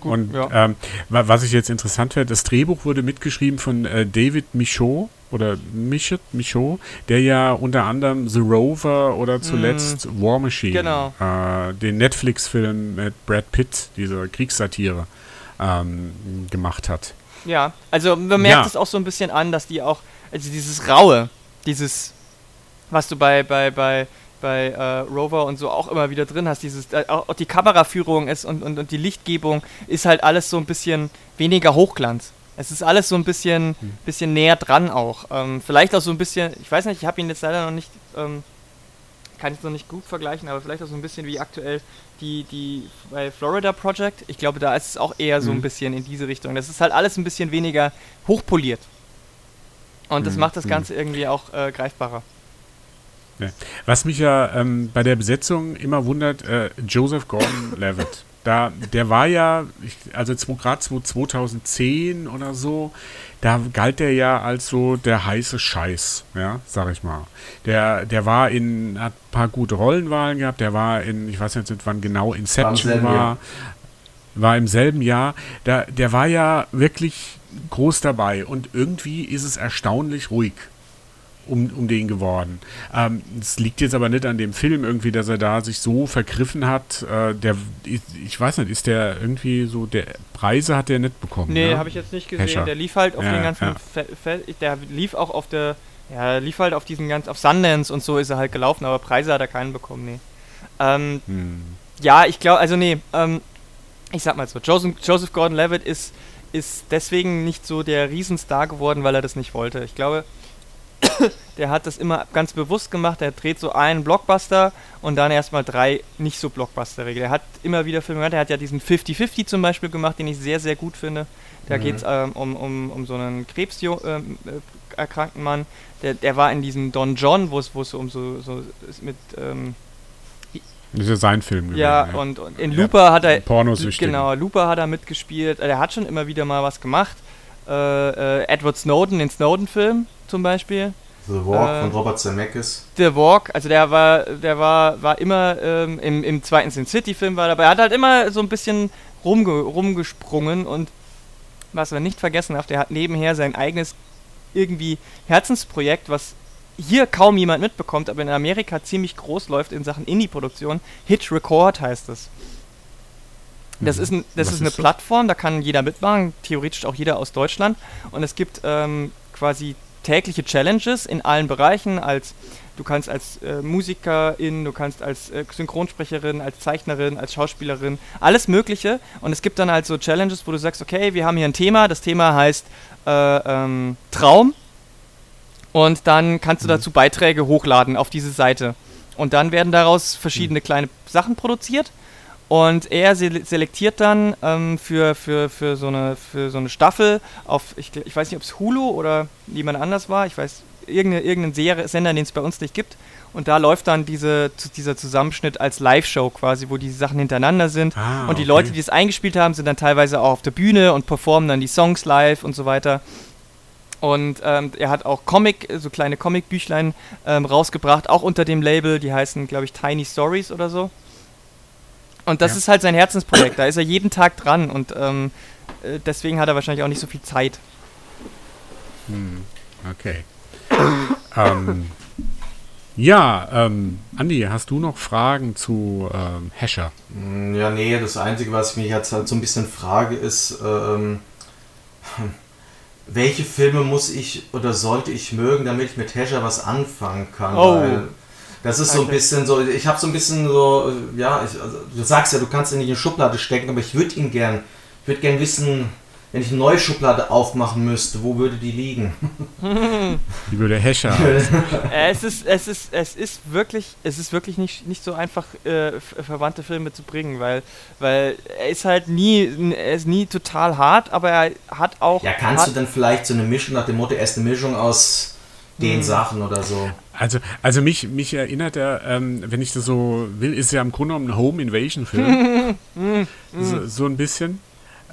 A: Gut, und ja. ähm, was ich jetzt interessant finde, das Drehbuch wurde mitgeschrieben von äh, David Michaud oder Michaud, Michaud, der ja unter anderem The Rover oder zuletzt mm, War Machine, genau. äh, den Netflix-Film mit Brad Pitt, diese Kriegssatire, ähm, gemacht hat.
B: Ja, also man merkt es ja. auch so ein bisschen an, dass die auch, also dieses Raue, dieses, was du bei, bei, bei bei äh, Rover und so auch immer wieder drin hast. Dieses, äh, auch die Kameraführung ist und, und, und die Lichtgebung ist halt alles so ein bisschen weniger Hochglanz. Es ist alles so ein bisschen, hm. bisschen näher dran auch. Ähm, vielleicht auch so ein bisschen, ich weiß nicht, ich habe ihn jetzt leider noch nicht, ähm, kann ich noch nicht gut vergleichen, aber vielleicht auch so ein bisschen wie aktuell die, die bei Florida Project. Ich glaube, da ist es auch eher so ein hm. bisschen in diese Richtung. Das ist halt alles ein bisschen weniger hochpoliert. Und das hm. macht das Ganze irgendwie auch äh, greifbarer.
A: Ja. Was mich ja ähm, bei der Besetzung immer wundert, äh, Joseph Gordon-Levitt. Da, der war ja, ich, also gerade 2010 oder so, da galt der ja als so der heiße Scheiß, ja, sag ich mal. Der, der war in, hat ein paar gute Rollenwahlen gehabt, der war in, ich weiß jetzt nicht wann genau, Inception war, war, war im selben Jahr. Da, der war ja wirklich groß dabei und irgendwie ist es erstaunlich ruhig um, um den geworden. Ähm, es liegt jetzt aber nicht an dem Film irgendwie, dass er da sich so vergriffen hat. Äh, der, ich, ich, weiß nicht, ist der irgendwie so, der Preise hat der nicht bekommen.
B: Nee, ne? habe ich jetzt nicht gesehen. Pescher. Der lief halt auf ja, den ganzen, ja. Fe Fe der lief auch auf der, ja, lief halt auf diesen ganz, auf Sundance und so ist er halt gelaufen, aber Preise hat er keinen bekommen, nee. Ähm, hm. Ja, ich glaube, also nee, ähm, ich sag mal so, Joseph, Joseph Gordon-Levitt ist, ist deswegen nicht so der Riesenstar geworden, weil er das nicht wollte. Ich glaube, der hat das immer ganz bewusst gemacht. Er dreht so einen Blockbuster und dann erstmal drei nicht so Blockbuster-Regel. Er hat immer wieder Filme gemacht. Er hat ja diesen 50-50 zum Beispiel gemacht, den ich sehr, sehr gut finde. Da mhm. geht es ähm, um, um, um so einen krebserkrankten ähm, äh, Mann. Der, der war in diesem Don John, wo es so um so, so mit. Ähm,
A: das ist ja sein Film
B: gewesen. Ja, ja. Und, und, in Looper ja, hat er. Genau, Looper hat er mitgespielt. Er hat schon immer wieder mal was gemacht. Äh, äh, Edward Snowden, den Snowden-Film zum Beispiel.
C: The Walk äh, von Robert Zemeckis.
B: The Walk, also der war, der war, war immer ähm, im, im zweiten Sin City-Film war dabei. Er hat halt immer so ein bisschen rumge rumgesprungen und was man nicht vergessen darf, der hat nebenher sein eigenes irgendwie Herzensprojekt, was hier kaum jemand mitbekommt, aber in Amerika ziemlich groß läuft in Sachen Indie-Produktion. Hit Record heißt es. Das mhm. ist, ein, das ist eine ist Plattform, da kann jeder mitmachen, theoretisch auch jeder aus Deutschland. Und es gibt ähm, quasi tägliche Challenges in allen Bereichen. Als du kannst als äh, Musikerin, du kannst als äh, Synchronsprecherin, als Zeichnerin, als Schauspielerin, alles Mögliche. Und es gibt dann halt so Challenges, wo du sagst, okay, wir haben hier ein Thema. Das Thema heißt äh, ähm, Traum. Und dann kannst du mhm. dazu Beiträge hochladen auf diese Seite. Und dann werden daraus verschiedene mhm. kleine Sachen produziert. Und er selektiert dann ähm, für, für, für, so eine, für so eine Staffel auf, ich, ich weiß nicht, ob es Hulu oder jemand anders war, ich weiß, irgendeine, irgendeinen Serie, Sender, den es bei uns nicht gibt. Und da läuft dann diese, dieser Zusammenschnitt als Live-Show quasi, wo die Sachen hintereinander sind. Ah, und die okay. Leute, die es eingespielt haben, sind dann teilweise auch auf der Bühne und performen dann die Songs live und so weiter. Und ähm, er hat auch Comic, so kleine Comic-Büchlein ähm, rausgebracht, auch unter dem Label, die heißen, glaube ich, Tiny Stories oder so. Und das ja. ist halt sein Herzensprojekt, da ist er jeden Tag dran und ähm, äh, deswegen hat er wahrscheinlich auch nicht so viel Zeit.
A: Hm, okay. ähm, ja, ähm, Andi, hast du noch Fragen zu ähm, Hasher?
C: Hm, ja, nee, das Einzige, was ich mich jetzt halt so ein bisschen frage, ist, ähm, welche Filme muss ich oder sollte ich mögen, damit ich mit Hasher was anfangen kann? Oh. Weil das ist so ein bisschen so, ich habe so ein bisschen so, ja, ich, also, du sagst ja, du kannst ihn nicht in die Schublade stecken, aber ich würde ihn gern, ich würde gern wissen, wenn ich eine neue Schublade aufmachen müsste, wo würde die liegen?
A: Die würde Hescher.
B: es ist, es ist, es ist wirklich, es ist wirklich nicht, nicht so einfach, äh, verwandte Filme zu bringen, weil, weil er ist halt nie, er ist nie total hart, aber er hat auch.
C: Ja, kannst du dann vielleicht so eine Mischung nach dem Motto, erst eine Mischung aus den hm. Sachen oder so?
A: Also, also mich, mich erinnert er, ähm, wenn ich das so will, ist ja im Grunde genommen ein Home Invasion Film. so, so ein bisschen.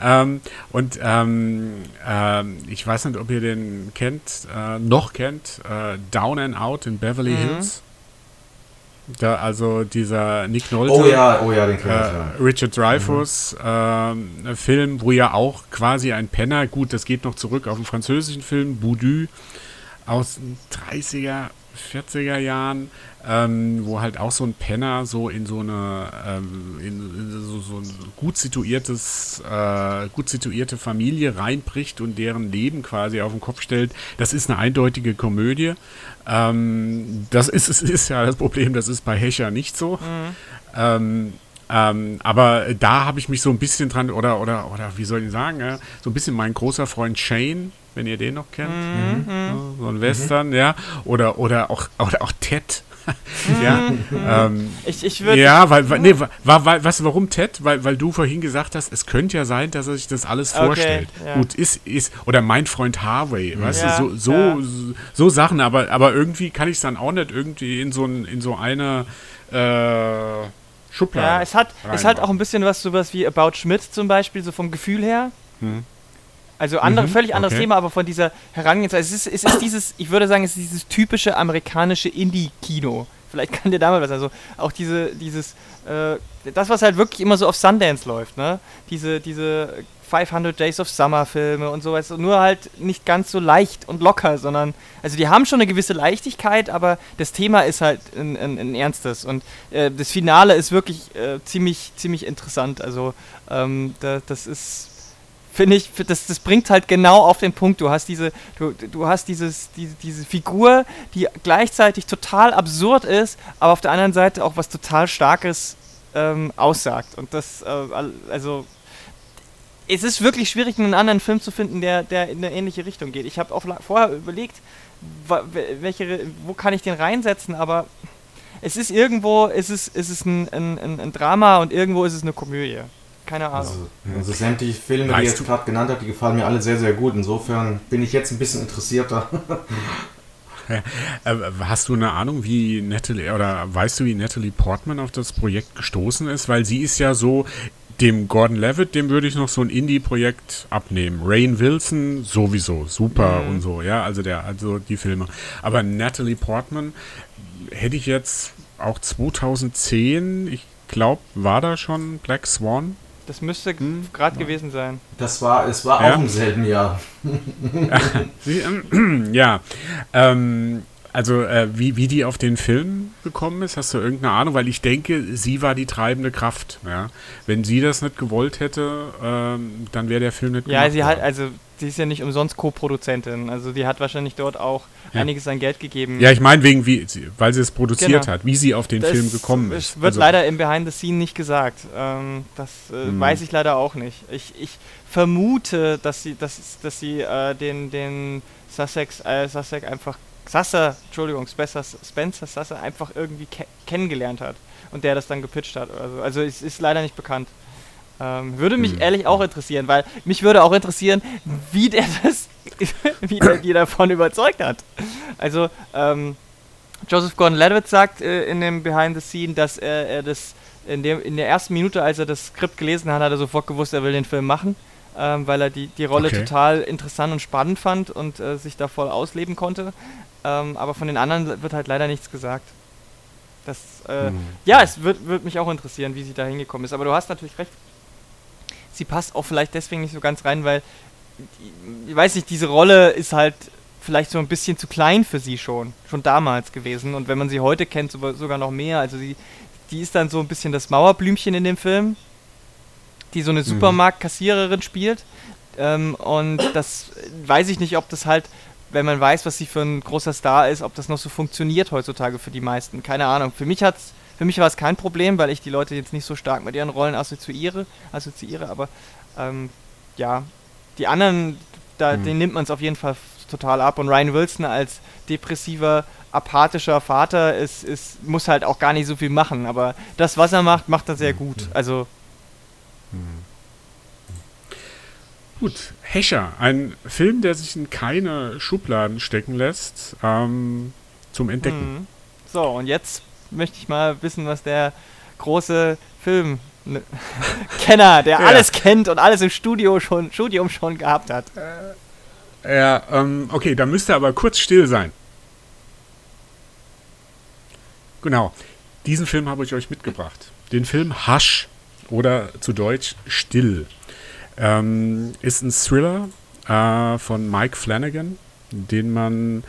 A: Ähm, und ähm, ähm, ich weiß nicht, ob ihr den kennt, äh, noch kennt, äh, Down and Out in Beverly mhm. Hills. Da, also dieser Nick Nolte,
C: oh ja, oh ja, den äh,
A: ja. Richard Dreyfuss mhm. Film, wo ja auch quasi ein Penner, gut, das geht noch zurück auf den französischen Film, Boudu aus den 30er, 40er Jahren, ähm, wo halt auch so ein Penner so in so eine ähm, in, in so, so, ein gut situiertes, äh, gut situierte Familie reinbricht und deren Leben quasi auf den Kopf stellt. Das ist eine eindeutige Komödie. Ähm, das ist, ist ja das Problem, das ist bei Hescher nicht so. Mhm. Ähm, ähm, aber da habe ich mich so ein bisschen dran, oder, oder, oder wie soll ich sagen, ja, so ein bisschen mein großer Freund Shane, wenn ihr den noch kennt. Mhm. Ja, so ein Western, mhm. ja. Oder, oder, auch, oder auch Ted. ja, ähm,
B: ich, ich würde.
A: Ja, weil, weil, nee, war, weil, weißt du, warum Ted? Weil, weil du vorhin gesagt hast, es könnte ja sein, dass er sich das alles okay, vorstellt. Ja. Gut, ist, ist, oder mein Freund Harvey, weißt ja, du, so, so, ja. so Sachen, aber, aber irgendwie kann ich es dann auch nicht irgendwie in so, ein, in so eine äh, Schublade.
B: Ja, es hat, es hat auch ein bisschen was, sowas wie About Schmidt zum Beispiel, so vom Gefühl her. Hm. Also andere, mhm, völlig anderes okay. Thema, aber von dieser Herangehensweise. Es ist, es ist dieses, ich würde sagen, es ist dieses typische amerikanische Indie-Kino. Vielleicht kann dir da mal was, also auch diese, dieses, äh, das, was halt wirklich immer so auf Sundance läuft, ne? Diese, diese 500 Days of Summer Filme und sowas, nur halt nicht ganz so leicht und locker, sondern, also die haben schon eine gewisse Leichtigkeit, aber das Thema ist halt ein, ein, ein ernstes und äh, das Finale ist wirklich äh, ziemlich, ziemlich interessant, also ähm, da, das ist finde ich, das, das bringt halt genau auf den Punkt. Du hast diese, du, du hast dieses, diese, diese Figur, die gleichzeitig total absurd ist, aber auf der anderen Seite auch was total Starkes ähm, aussagt. Und das, äh, also, es ist wirklich schwierig, einen anderen Film zu finden, der, der in eine ähnliche Richtung geht. Ich habe auch vorher überlegt, welche, wo kann ich den reinsetzen, aber es ist irgendwo, es ist, es ist ein, ein, ein Drama und irgendwo ist es eine Komödie. Keine Ahnung.
C: Also, also sämtliche Filme, weißt die ich jetzt gerade genannt habe, die gefallen mir alle sehr, sehr gut. Insofern bin ich jetzt ein bisschen interessierter.
A: Äh, hast du eine Ahnung, wie Natalie oder weißt du, wie Natalie Portman auf das Projekt gestoßen ist? Weil sie ist ja so, dem Gordon Levitt, dem würde ich noch so ein Indie-Projekt abnehmen. Rain Wilson sowieso, super mhm. und so, ja, also der, also die Filme. Aber Natalie Portman hätte ich jetzt auch 2010, ich glaube, war da schon Black Swan?
B: Das müsste hm? gerade gewesen sein.
C: Das war, es war ja. auch im selben Jahr.
A: ja, ähm, also äh, wie, wie die auf den Film gekommen ist, hast du irgendeine Ahnung? Weil ich denke, sie war die treibende Kraft. Ja? Wenn sie das nicht gewollt hätte, ähm, dann wäre der Film nicht
B: Ja, sie hat, also sie ist ja nicht umsonst Co-Produzentin. Also die hat wahrscheinlich dort auch ja. einiges an Geld gegeben.
A: Ja, ich meine, wegen wie, weil sie es produziert genau. hat, wie sie auf den das Film gekommen ist.
B: Es wird also leider im Behind the Scene nicht gesagt. Ähm, das äh, hm. weiß ich leider auch nicht. Ich, ich vermute, dass sie, dass, dass sie äh, den, den Sussex, äh, Sussex einfach Sasser, Entschuldigung, Spencer, Spencer Sasser einfach irgendwie ke kennengelernt hat und der das dann gepitcht hat oder so. Also es ist leider nicht bekannt. Ähm, würde mich hm. ehrlich auch interessieren, weil mich würde auch interessieren, wie der das, wie der die davon überzeugt hat. Also, ähm, Joseph Gordon-Levitt sagt äh, in dem Behind the Scene, dass er, er das in, dem, in der ersten Minute, als er das Skript gelesen hat, hat er sofort gewusst, er will den Film machen, ähm, weil er die, die Rolle okay. total interessant und spannend fand und äh, sich da voll ausleben konnte. Ähm, aber von den anderen wird halt leider nichts gesagt. Das, äh, hm. Ja, es wird, wird mich auch interessieren, wie sie da hingekommen ist. Aber du hast natürlich recht. Sie passt auch vielleicht deswegen nicht so ganz rein, weil, ich weiß nicht, diese Rolle ist halt vielleicht so ein bisschen zu klein für sie schon, schon damals gewesen. Und wenn man sie heute kennt, sogar noch mehr. Also sie, die ist dann so ein bisschen das Mauerblümchen in dem Film, die so eine mhm. Supermarktkassiererin spielt. Ähm, und das weiß ich nicht, ob das halt, wenn man weiß, was sie für ein großer Star ist, ob das noch so funktioniert heutzutage für die meisten. Keine Ahnung. Für mich hat's, für mich war es kein Problem, weil ich die Leute jetzt nicht so stark mit ihren Rollen assoziiere, assoziiere aber ähm, ja, die anderen, da, mhm. denen nimmt man es auf jeden Fall total ab. Und Ryan Wilson als depressiver, apathischer Vater ist, ist, muss halt auch gar nicht so viel machen. Aber das, was er macht, macht er sehr gut. Also.
A: Gut, Hescher, ein Film, der sich in keine Schubladen stecken lässt, ähm, zum Entdecken. Mhm.
B: So, und jetzt möchte ich mal wissen, was der große Film Kenner, der ja. alles kennt und alles im Studio schon, Studium schon gehabt hat. Äh,
A: ja, ähm, okay, da müsste aber kurz still sein. Genau. Diesen Film habe ich euch mitgebracht. Den Film Hush oder zu Deutsch Still. Ähm, ist ein Thriller äh, von Mike Flanagan, den man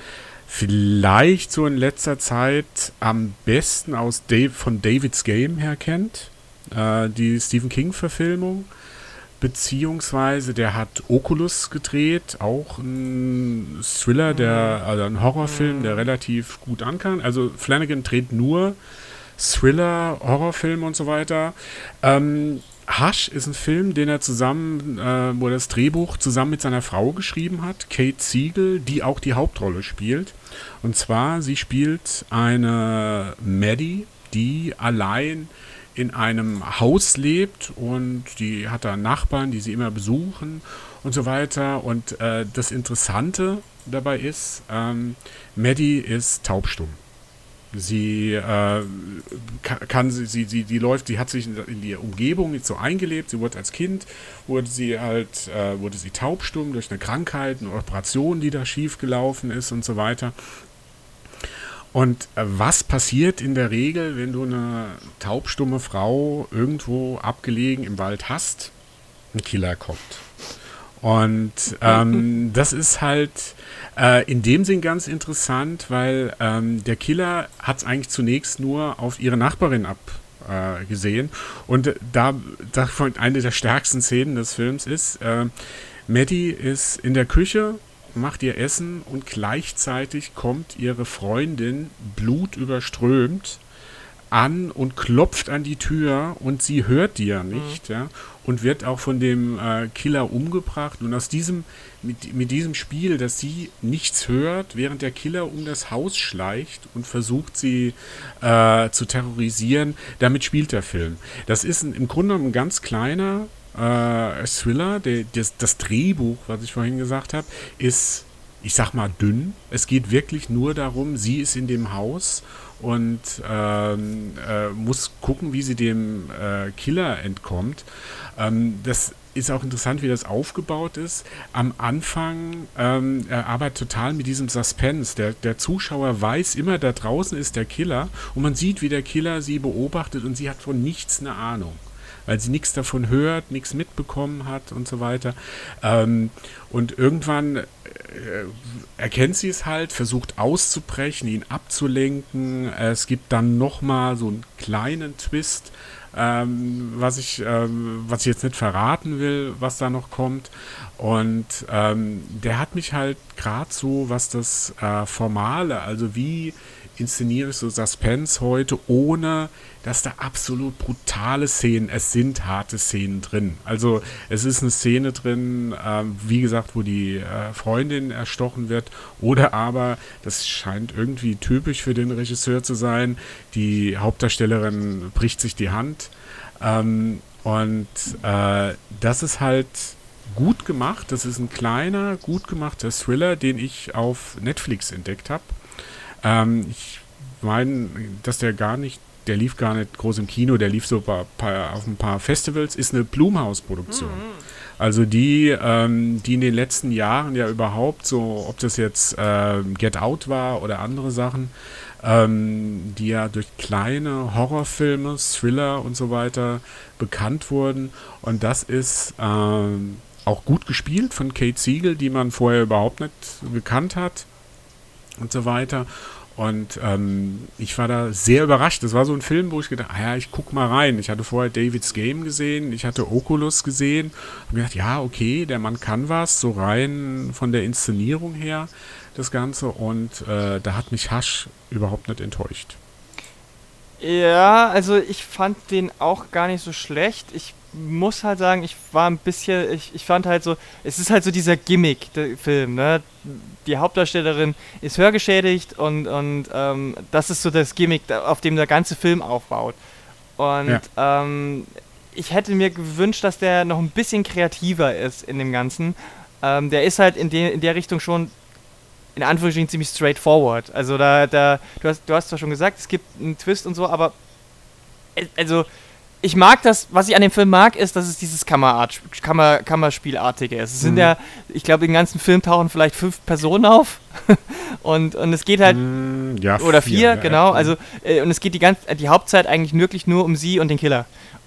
A: vielleicht so in letzter Zeit am besten aus Dave, von David's Game her kennt. Äh, die Stephen King-Verfilmung beziehungsweise der hat Oculus gedreht, auch ein Thriller, der, mhm. also ein Horrorfilm, der mhm. relativ gut ankam. Also Flanagan dreht nur Thriller, Horrorfilme und so weiter. Ähm, Hush ist ein Film, den er zusammen, äh, wo er das Drehbuch zusammen mit seiner Frau geschrieben hat, Kate Siegel, die auch die Hauptrolle spielt. Und zwar, sie spielt eine Maddie, die allein in einem Haus lebt und die hat da Nachbarn, die sie immer besuchen und so weiter. Und äh, das Interessante dabei ist, ähm, Maddie ist taubstumm. Sie äh, kann, sie, sie, sie, die läuft, sie hat sich in, die Umgebung nicht so eingelebt. Sie wurde als Kind, wurde sie halt, äh, wurde sie taubstumm durch eine Krankheit, eine Operation, die da schief gelaufen ist und so weiter. Und äh, was passiert in der Regel, wenn du eine taubstumme Frau irgendwo abgelegen im Wald hast? Ein Killer kommt. Und ähm, das ist halt äh, in dem Sinn ganz interessant, weil ähm, der Killer hat es eigentlich zunächst nur auf ihre Nachbarin abgesehen. Äh, Und da, da eine der stärksten Szenen des Films ist, äh, Maddie ist in der Küche macht ihr Essen und gleichzeitig kommt ihre Freundin blutüberströmt an und klopft an die Tür und sie hört die ja nicht, mhm. ja, und wird auch von dem äh, Killer umgebracht. Und aus diesem, mit, mit diesem Spiel, dass sie nichts hört, während der Killer um das Haus schleicht und versucht, sie äh, zu terrorisieren, damit spielt der Film. Das ist ein, im Grunde ein ganz kleiner äh, Thriller. Der, das, das Drehbuch, was ich vorhin gesagt habe, ist, ich sag mal, dünn. Es geht wirklich nur darum, sie ist in dem Haus und ähm, äh, muss gucken, wie sie dem äh, Killer entkommt. Ähm, das ist auch interessant, wie das aufgebaut ist. Am Anfang ähm, arbeitet total mit diesem Suspense. Der, der Zuschauer weiß immer, da draußen ist der Killer und man sieht, wie der Killer sie beobachtet und sie hat von nichts eine Ahnung weil sie nichts davon hört, nichts mitbekommen hat und so weiter. Ähm, und irgendwann äh, erkennt sie es halt, versucht auszubrechen, ihn abzulenken. Es gibt dann nochmal so einen kleinen Twist, ähm, was, ich, ähm, was ich jetzt nicht verraten will, was da noch kommt. Und ähm, der hat mich halt gerade so, was das äh, Formale, also wie inszeniere ich so Suspense heute, ohne dass da absolut brutale Szenen, es sind harte Szenen drin. Also es ist eine Szene drin, äh, wie gesagt, wo die äh, Freundin erstochen wird, oder aber, das scheint irgendwie typisch für den Regisseur zu sein, die Hauptdarstellerin bricht sich die Hand. Ähm, und äh, das ist halt gut gemacht. Das ist ein kleiner, gut gemachter Thriller, den ich auf Netflix entdeckt habe. Ähm, ich meine, dass der gar nicht, der lief gar nicht groß im Kino, der lief so bei, bei, auf ein paar Festivals, ist eine Blumhaus-Produktion. Mhm. Also die, ähm, die in den letzten Jahren ja überhaupt so, ob das jetzt äh, Get Out war oder andere Sachen, ähm, die ja durch kleine Horrorfilme, Thriller und so weiter bekannt wurden. Und das ist ähm, auch gut gespielt von Kate Siegel, die man vorher überhaupt nicht gekannt hat und so weiter. Und ähm, ich war da sehr überrascht. Das war so ein Film, wo ich gedacht ah ja, ich guck mal rein. Ich hatte vorher David's Game gesehen, ich hatte Oculus gesehen. Hab gedacht, ja, okay, der Mann kann was, so rein von der Inszenierung her, das Ganze. Und äh, da hat mich Hasch überhaupt nicht enttäuscht.
B: Ja, also ich fand den auch gar nicht so schlecht. Ich muss halt sagen, ich war ein bisschen, ich, ich fand halt so, es ist halt so dieser Gimmick, der Film, ne? Die Hauptdarstellerin ist hörgeschädigt und, und ähm, das ist so das Gimmick, auf dem der ganze Film aufbaut. Und ja. ähm, ich hätte mir gewünscht, dass der noch ein bisschen kreativer ist in dem Ganzen. Ähm, der ist halt in, de in der Richtung schon in Anführungsstrichen ziemlich straightforward. Also da, da, du hast, du hast zwar schon gesagt, es gibt einen Twist und so, aber äh, also ich mag das, was ich an dem Film mag, ist, dass es dieses Kammerart, Kammer, Kammerspielartige ist. Es sind mhm. ja, ich glaube, im ganzen Film tauchen vielleicht fünf Personen auf. und, und es geht halt. Mm, ja, oder vier, vier genau. Ja. Also, äh, und es geht die ganze die Hauptzeit eigentlich wirklich nur um sie und den Killer.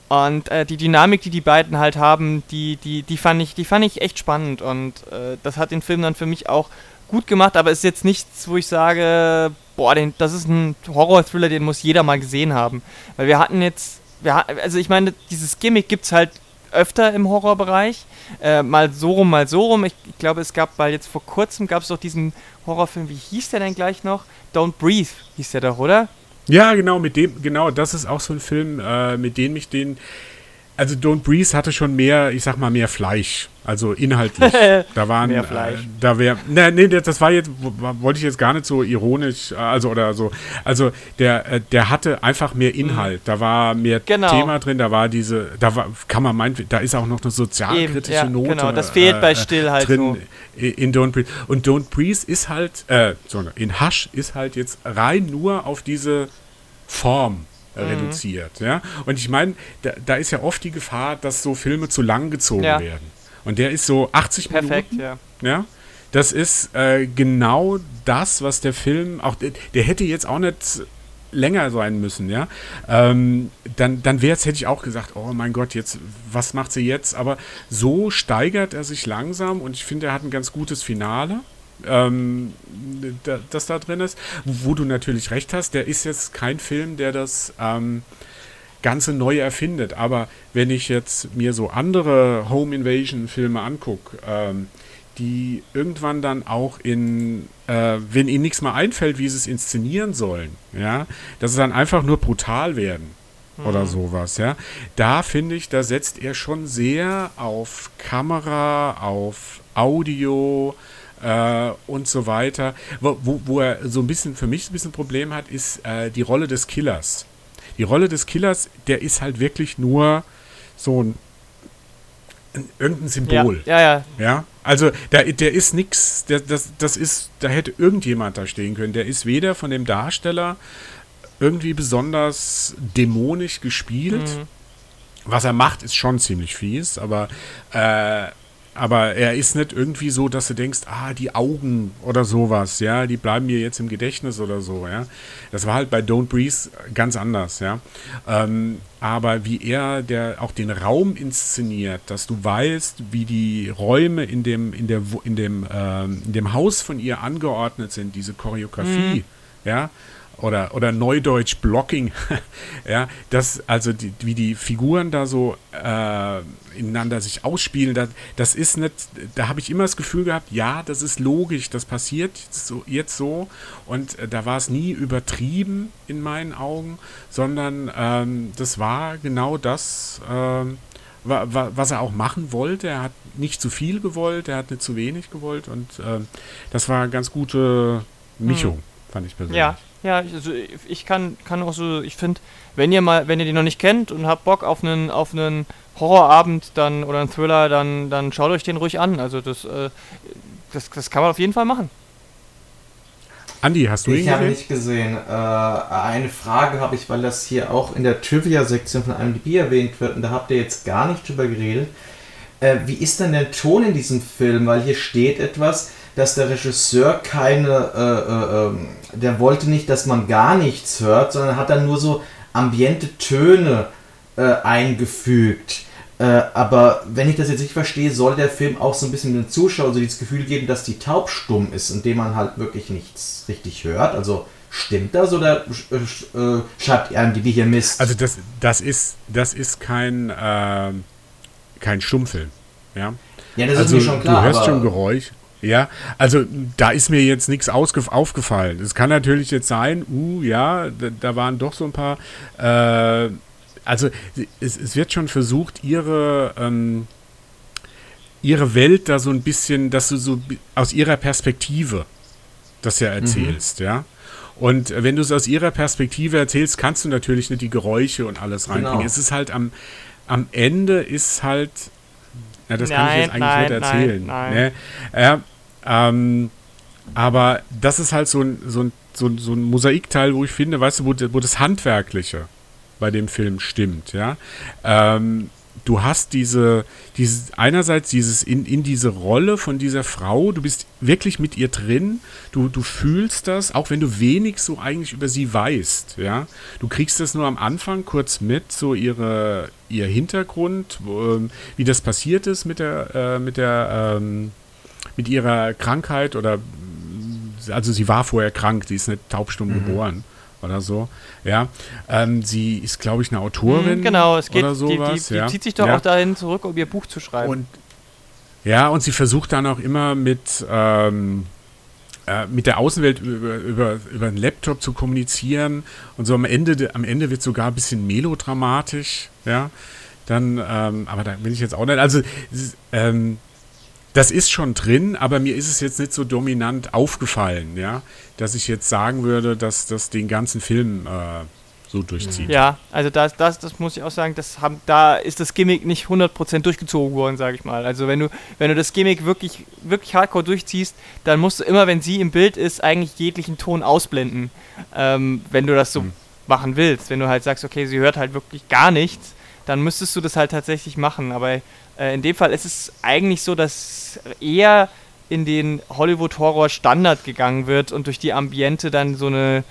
B: Und äh, die Dynamik, die die beiden halt haben, die, die, die, fand, ich, die fand ich echt spannend. Und äh, das hat den Film dann für mich auch gut gemacht, aber es ist jetzt nichts, wo ich sage, boah, den, das ist ein Horror-Thriller, den muss jeder mal gesehen haben. Weil wir hatten jetzt wir, also ich meine, dieses Gimmick gibt es halt öfter im Horrorbereich. Äh, mal so rum, mal so rum. Ich, ich glaube, es gab, weil jetzt vor kurzem gab es doch diesen Horrorfilm, wie hieß der denn gleich noch? Don't Breathe hieß der doch, oder?
A: Ja, genau, mit dem, genau, das ist auch so ein Film, äh, mit dem ich den also Don't Breathe hatte schon mehr, ich sag mal, mehr Fleisch. Also inhaltlich. Da waren. mehr Fleisch. Äh, da wäre. Ne, nee, das war jetzt, wollte ich jetzt gar nicht so ironisch, äh, also oder so. Also der, äh, der hatte einfach mehr mhm. Inhalt. Da war mehr genau. Thema drin, da war diese, da war, kann man meinen, da ist auch noch eine sozialkritische Eben, ja, Note. Genau,
B: das fehlt bei äh, Still halt drin
A: so. in Don't Breathe. Und Don't Breathe ist halt, äh, in Hush ist halt jetzt rein nur auf diese Form mhm. reduziert. Ja? Und ich meine, da, da, ist ja oft die Gefahr, dass so Filme zu lang gezogen ja. werden. Und der ist so 80 Perfekt, Minuten. Ja. ja. Das ist äh, genau das, was der Film auch. Der, der, hätte jetzt auch nicht länger sein müssen, ja. Ähm, dann dann wäre es, hätte ich auch gesagt, oh mein Gott, jetzt, was macht sie jetzt? Aber so steigert er sich langsam und ich finde, er hat ein ganz gutes Finale ähm, da, das da drin ist. Wo du natürlich recht hast, der ist jetzt kein Film, der das ähm, Ganze neu erfindet. Aber wenn ich jetzt mir so andere Home Invasion Filme angucke, ähm, die irgendwann dann auch in, äh, wenn ihnen nichts mehr einfällt, wie sie es inszenieren sollen, ja, dass sie dann einfach nur brutal werden oder mhm. sowas, ja. Da finde ich, da setzt er schon sehr auf Kamera, auf Audio, äh, und so weiter. Wo, wo, wo, er so ein bisschen für mich ein bisschen Problem hat, ist äh, die Rolle des Killers. Die Rolle des Killers, der ist halt wirklich nur so ein, ein irgendein Symbol.
B: Ja, ja.
A: ja. ja? Also da, der ist nichts, das, das ist, da hätte irgendjemand da stehen können. Der ist weder von dem Darsteller irgendwie besonders dämonisch gespielt. Mhm. Was er macht, ist schon ziemlich fies, aber äh, aber er ist nicht irgendwie so, dass du denkst, ah, die Augen oder sowas, ja, die bleiben mir jetzt im Gedächtnis oder so, ja. Das war halt bei Don't Breathe ganz anders, ja. Ähm, aber wie er der auch den Raum inszeniert, dass du weißt, wie die Räume in dem, in der, in dem, ähm, in dem Haus von ihr angeordnet sind, diese Choreografie, mhm. ja. Oder, oder Neudeutsch Blocking, ja, das, also die, wie die Figuren da so äh, ineinander sich ausspielen, das, das ist nicht, da habe ich immer das Gefühl gehabt, ja, das ist logisch, das passiert so, jetzt so und äh, da war es nie übertrieben in meinen Augen, sondern ähm, das war genau das, ähm, was er auch machen wollte. Er hat nicht zu viel gewollt, er hat nicht zu wenig gewollt und ähm, das war eine ganz gute Mischung, hm. fand ich persönlich.
B: Ja, ja, also ich kann, kann auch so, ich finde, wenn ihr mal, wenn ihr die noch nicht kennt und habt Bock auf einen, auf einen Horrorabend dann oder einen Thriller, dann, dann schaut euch den ruhig an. Also das, äh, das, das kann man auf jeden Fall machen.
A: Andi, hast du
C: ihn gesehen? Ich habe nicht gesehen. Äh, eine Frage habe ich, weil das hier auch in der Trivia-Sektion von IMDb erwähnt wird und da habt ihr jetzt gar nicht drüber geredet. Äh, wie ist denn der Ton in diesem Film? Weil hier steht etwas, dass der Regisseur keine, äh, äh, ähm, der wollte nicht, dass man gar nichts hört, sondern hat dann nur so ambiente Töne äh, eingefügt. Äh, aber wenn ich das jetzt nicht verstehe, soll der Film auch so ein bisschen den Zuschauer so dieses Gefühl geben, dass die taubstumm ist, indem man halt wirklich nichts richtig hört. Also stimmt das oder äh, äh schreibt IMDb hier Mist?
A: Also das, das ist, das ist kein, äh, kein Stummfilm. Ja,
C: ja das also, ist mir schon klar.
A: Du hörst schon Geräusch. Ja, also da ist mir jetzt nichts aufgefallen. Es kann natürlich jetzt sein, uh, ja, da, da waren doch so ein paar. Äh, also es, es, wird schon versucht, ihre ähm, ihre Welt da so ein bisschen, dass du so aus ihrer Perspektive das ja erzählst, mhm. ja. Und wenn du es aus ihrer Perspektive erzählst, kannst du natürlich nicht die Geräusche und alles reinbringen. Genau. Es ist halt am, am Ende ist halt ja, das nein, kann ich jetzt eigentlich nein, nicht erzählen. Nein, ne? ja, ähm, aber das ist halt so ein, so, ein, so, ein, so ein Mosaikteil, wo ich finde, weißt du, wo, wo das Handwerkliche bei dem Film stimmt, ja. Ähm, du hast diese, dieses, einerseits dieses in, in diese Rolle von dieser Frau, du bist wirklich mit ihr drin, du, du fühlst das, auch wenn du wenig so eigentlich über sie weißt, ja. Du kriegst das nur am Anfang kurz mit, so ihre, ihr Hintergrund, ähm, wie das passiert ist mit der, äh, mit der, ähm, mit ihrer Krankheit oder also sie war vorher krank, sie ist nicht taubstumm mhm. geboren oder so. Ja, ähm, sie ist, glaube ich, eine Autorin. Mhm,
B: genau, es geht, oder sowas. Die, die, die zieht sich doch ja. auch dahin zurück, um ihr Buch zu schreiben.
A: Und, ja, und sie versucht dann auch immer mit, ähm, äh, mit der Außenwelt über, über, über einen Laptop zu kommunizieren. Und so am Ende, am Ende wird sogar ein bisschen melodramatisch, ja. Dann, ähm, aber da bin ich jetzt auch nicht. Also, ähm, das ist schon drin, aber mir ist es jetzt nicht so dominant aufgefallen, ja, dass ich jetzt sagen würde, dass das den ganzen Film äh, so durchzieht.
B: Ja, also das, das, das muss ich auch sagen, das haben, da ist das Gimmick nicht 100% durchgezogen worden, sage ich mal. Also wenn du, wenn du das Gimmick wirklich, wirklich hardcore durchziehst, dann musst du immer, wenn sie im Bild ist, eigentlich jeglichen Ton ausblenden, ähm, wenn du das so hm. machen willst. Wenn du halt sagst, okay, sie hört halt wirklich gar nichts, dann müsstest du das halt tatsächlich machen, aber äh, in dem Fall ist es eigentlich so, dass eher in den Hollywood-Horror-Standard gegangen wird und durch die Ambiente dann so eine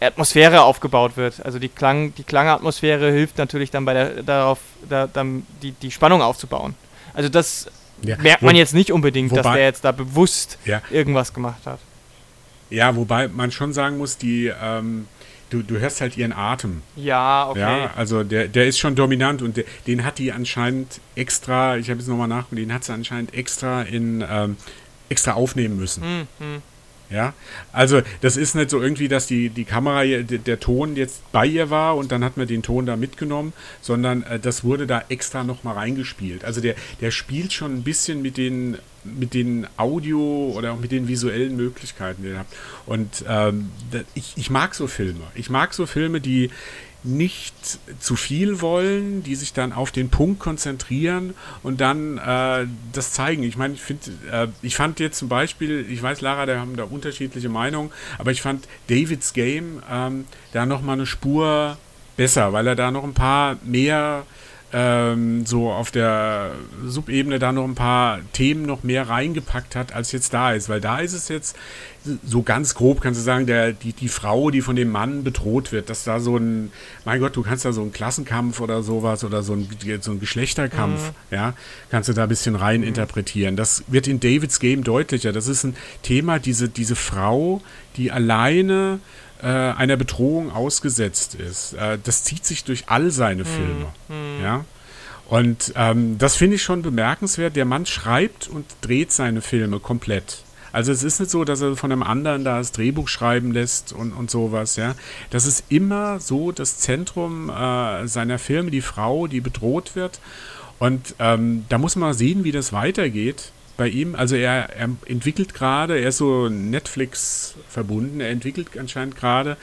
B: Atmosphäre aufgebaut wird. Also die, Klang, die Klangatmosphäre hilft natürlich dann bei der, darauf, da, dann die, die Spannung aufzubauen. Also das ja, merkt man wo, jetzt nicht unbedingt, wobei, dass der jetzt da bewusst ja. irgendwas gemacht hat.
A: Ja, wobei man schon sagen muss, die ähm, du, du hörst halt ihren Atem.
B: Ja, okay.
A: Ja, also der, der ist schon dominant und der, den hat die anscheinend extra, ich habe jetzt nochmal nachgeguckt, den hat sie anscheinend extra in ähm, extra aufnehmen müssen. Mhm. Ja, also das ist nicht so irgendwie, dass die, die Kamera, der, der Ton jetzt bei ihr war und dann hat man den Ton da mitgenommen, sondern äh, das wurde da extra nochmal reingespielt. Also der, der spielt schon ein bisschen mit den, mit den Audio- oder auch mit den visuellen Möglichkeiten, die ihr habt. Und ähm, ich, ich mag so Filme. Ich mag so Filme, die, nicht zu viel wollen, die sich dann auf den Punkt konzentrieren und dann äh, das zeigen. Ich meine, ich finde, äh, ich fand jetzt zum Beispiel, ich weiß, Lara, da haben da unterschiedliche Meinungen, aber ich fand Davids Game ähm, da nochmal eine Spur besser, weil er da noch ein paar mehr ähm, so auf der Subebene da noch ein paar Themen noch mehr reingepackt hat, als jetzt da ist. Weil da ist es jetzt so ganz grob, kannst du sagen, der, die, die Frau, die von dem Mann bedroht wird, dass da so ein, mein Gott, du kannst da so einen Klassenkampf oder sowas oder so ein, so ein Geschlechterkampf, mhm. ja, kannst du da ein bisschen rein mhm. interpretieren. Das wird in Davids Game deutlicher. Das ist ein Thema, diese, diese Frau, die alleine einer Bedrohung ausgesetzt ist. Äh, das zieht sich durch all seine hm, Filme. Mhm. Ja. Und ähm, das finde ich schon bemerkenswert. Der Mann schreibt und dreht seine Filme komplett. Also es ist nicht so, dass er von einem anderen da das Drehbuch schreiben lässt und, und sowas, ja. Das ist immer so das Zentrum äh, seiner Filme, die Frau, die bedroht wird. Und ähm, da muss man sehen, wie das weitergeht bei ihm. Also er, er entwickelt gerade, er ist so Netflix verbunden, er entwickelt anscheinend gerade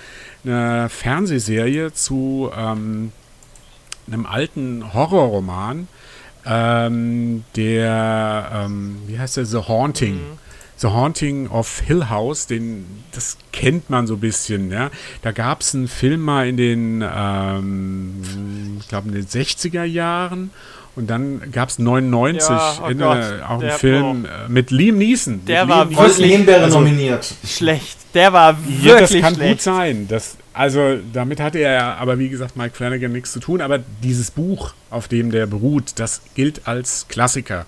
A: eine Fernsehserie zu ähm, einem alten Horrorroman, ähm, der, ähm, wie heißt der, The Haunting. Mhm. The Haunting of Hill House, den, das kennt man so ein bisschen, ja. Da gab es einen Film mal in den, ähm, ich glaube in den 60er Jahren und dann gab es 99 ja, oh in, äh, auch einen Film oh. mit Liam Neeson.
B: Der
A: war
B: Liam wirklich
C: Himbeere also, nominiert.
B: Schlecht. Der war wirklich
A: ja, das kann
B: schlecht.
A: gut sein. Das, also damit hatte er ja, aber wie gesagt, Mike Flanagan nichts zu tun. Aber dieses Buch, auf dem der beruht, das gilt als Klassiker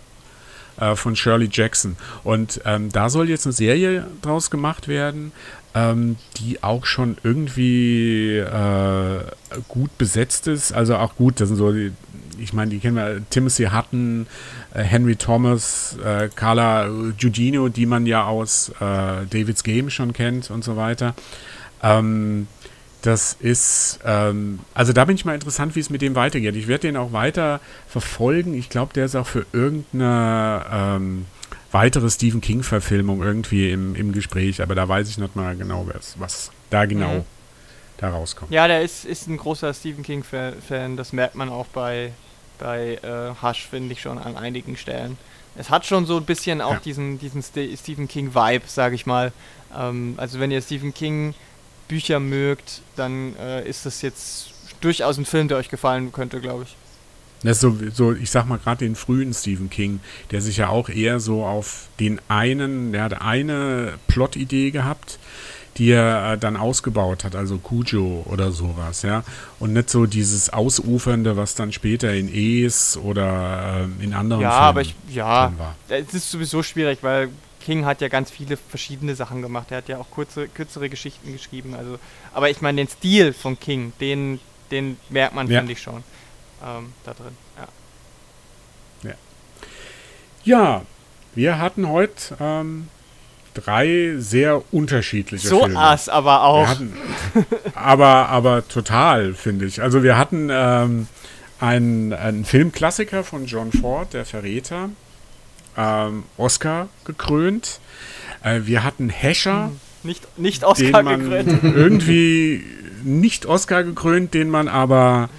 A: äh, von Shirley Jackson. Und ähm, da soll jetzt eine Serie draus gemacht werden, ähm, die auch schon irgendwie äh, gut besetzt ist. Also auch gut, das sind so die ich meine, die kennen wir, Timothy Hutton, äh, Henry Thomas, äh, Carla Giugino, die man ja aus äh, David's Game schon kennt und so weiter. Ähm, das ist, ähm, also da bin ich mal interessant, wie es mit dem weitergeht. Ich werde den auch weiter verfolgen. Ich glaube, der ist auch für irgendeine ähm, weitere Stephen King-Verfilmung irgendwie im, im Gespräch, aber da weiß ich nicht mal genau, was, was da genau mhm. da rauskommt.
B: Ja, der ist, ist ein großer Stephen King-Fan, das merkt man auch bei, bei äh, Hush, finde ich schon an einigen Stellen. Es hat schon so ein bisschen auch ja. diesen, diesen Stephen King-Vibe, sage ich mal. Ähm, also wenn ihr Stephen King Bücher mögt, dann äh, ist das jetzt durchaus ein Film, der euch gefallen könnte, glaube ich.
A: Das ist so, so, ich sag mal gerade den frühen Stephen King, der sich ja auch eher so auf den einen, der hat eine Plot-Idee gehabt, die er äh, dann ausgebaut hat, also Cujo oder sowas, ja. Und nicht so dieses Ausufernde, was dann später in Es oder äh, in anderen
B: ja, Filmen aber ich, ja, war. Es ist sowieso schwierig, weil King hat ja ganz viele verschiedene Sachen gemacht. Er hat ja auch kurze, kürzere Geschichten geschrieben. Also, aber ich meine, den Stil von King, den, den merkt man, ja. finde ich schon, ähm, da drin.
A: Ja. ja. Ja, wir hatten heute ähm, drei sehr unterschiedliche
B: so Filme. So ass aber auch.
A: Hatten, aber, aber total, finde ich. Also wir hatten ähm, einen, einen Filmklassiker von John Ford, Der Verräter, ähm, Oscar gekrönt. Äh, wir hatten Hescher. Hm,
B: nicht, nicht Oscar gekrönt.
A: Irgendwie nicht Oscar gekrönt, den man aber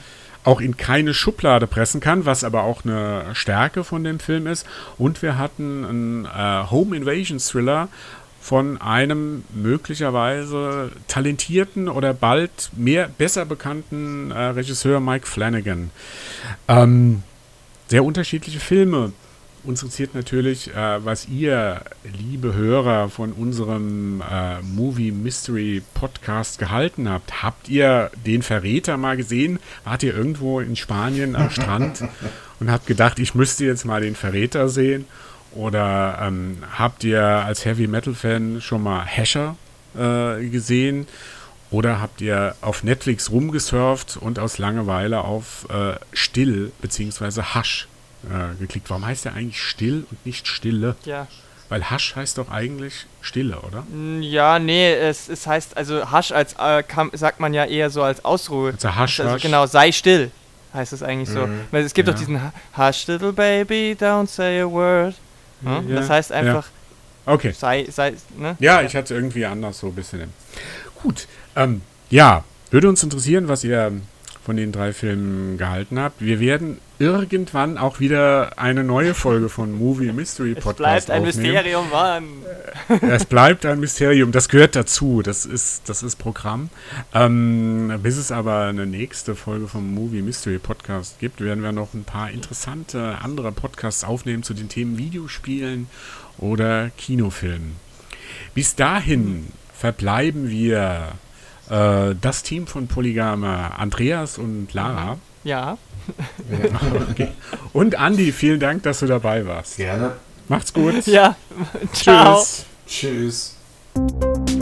A: auch in keine Schublade pressen kann, was aber auch eine Stärke von dem Film ist. Und wir hatten einen äh, Home Invasion Thriller von einem möglicherweise talentierten oder bald mehr besser bekannten äh, Regisseur Mike Flanagan. Ähm, sehr unterschiedliche Filme uns interessiert natürlich, äh, was ihr, liebe Hörer, von unserem äh, Movie Mystery Podcast gehalten habt. Habt ihr den Verräter mal gesehen? Wart ihr irgendwo in Spanien am Strand und habt gedacht, ich müsste jetzt mal den Verräter sehen? Oder ähm, habt ihr als Heavy Metal Fan schon mal Hasher äh, gesehen? Oder habt ihr auf Netflix rumgesurft und aus Langeweile auf äh, Still bzw. Hush äh, geklickt. Warum heißt der eigentlich still und nicht stille?
B: Ja.
A: Weil Hasch heißt doch eigentlich Stille, oder?
B: Ja, nee, es, es heißt, also Hasch als äh, kann, sagt man ja eher so als Ausruhe.
A: Also Hasch, also,
B: Genau, sei still, heißt es eigentlich so. Mhm. Weil es gibt ja. doch diesen Hush, little baby, don't say a word. Ja? Ja. Das heißt einfach,
A: ja. okay.
B: sei, sei, ne?
A: Ja, ich hatte irgendwie anders so ein bisschen. Gut, ähm, ja, würde uns interessieren, was ihr von den drei Filmen gehalten habt. Wir werden irgendwann auch wieder eine neue Folge von Movie Mystery Podcast Es
B: bleibt
A: ein
B: aufnehmen. Mysterium, Mann.
A: Es bleibt ein Mysterium. Das gehört dazu. Das ist, das ist Programm. Ähm, bis es aber eine nächste Folge vom Movie Mystery Podcast gibt, werden wir noch ein paar interessante andere Podcasts aufnehmen zu den Themen Videospielen oder Kinofilmen. Bis dahin verbleiben wir äh, das Team von Polygame, Andreas und Lara.
B: Ja.
A: okay. Und Andi, vielen Dank, dass du dabei warst.
C: Gerne.
A: Macht's gut.
B: Ja. Ciao.
C: Tschüss. Tschüss.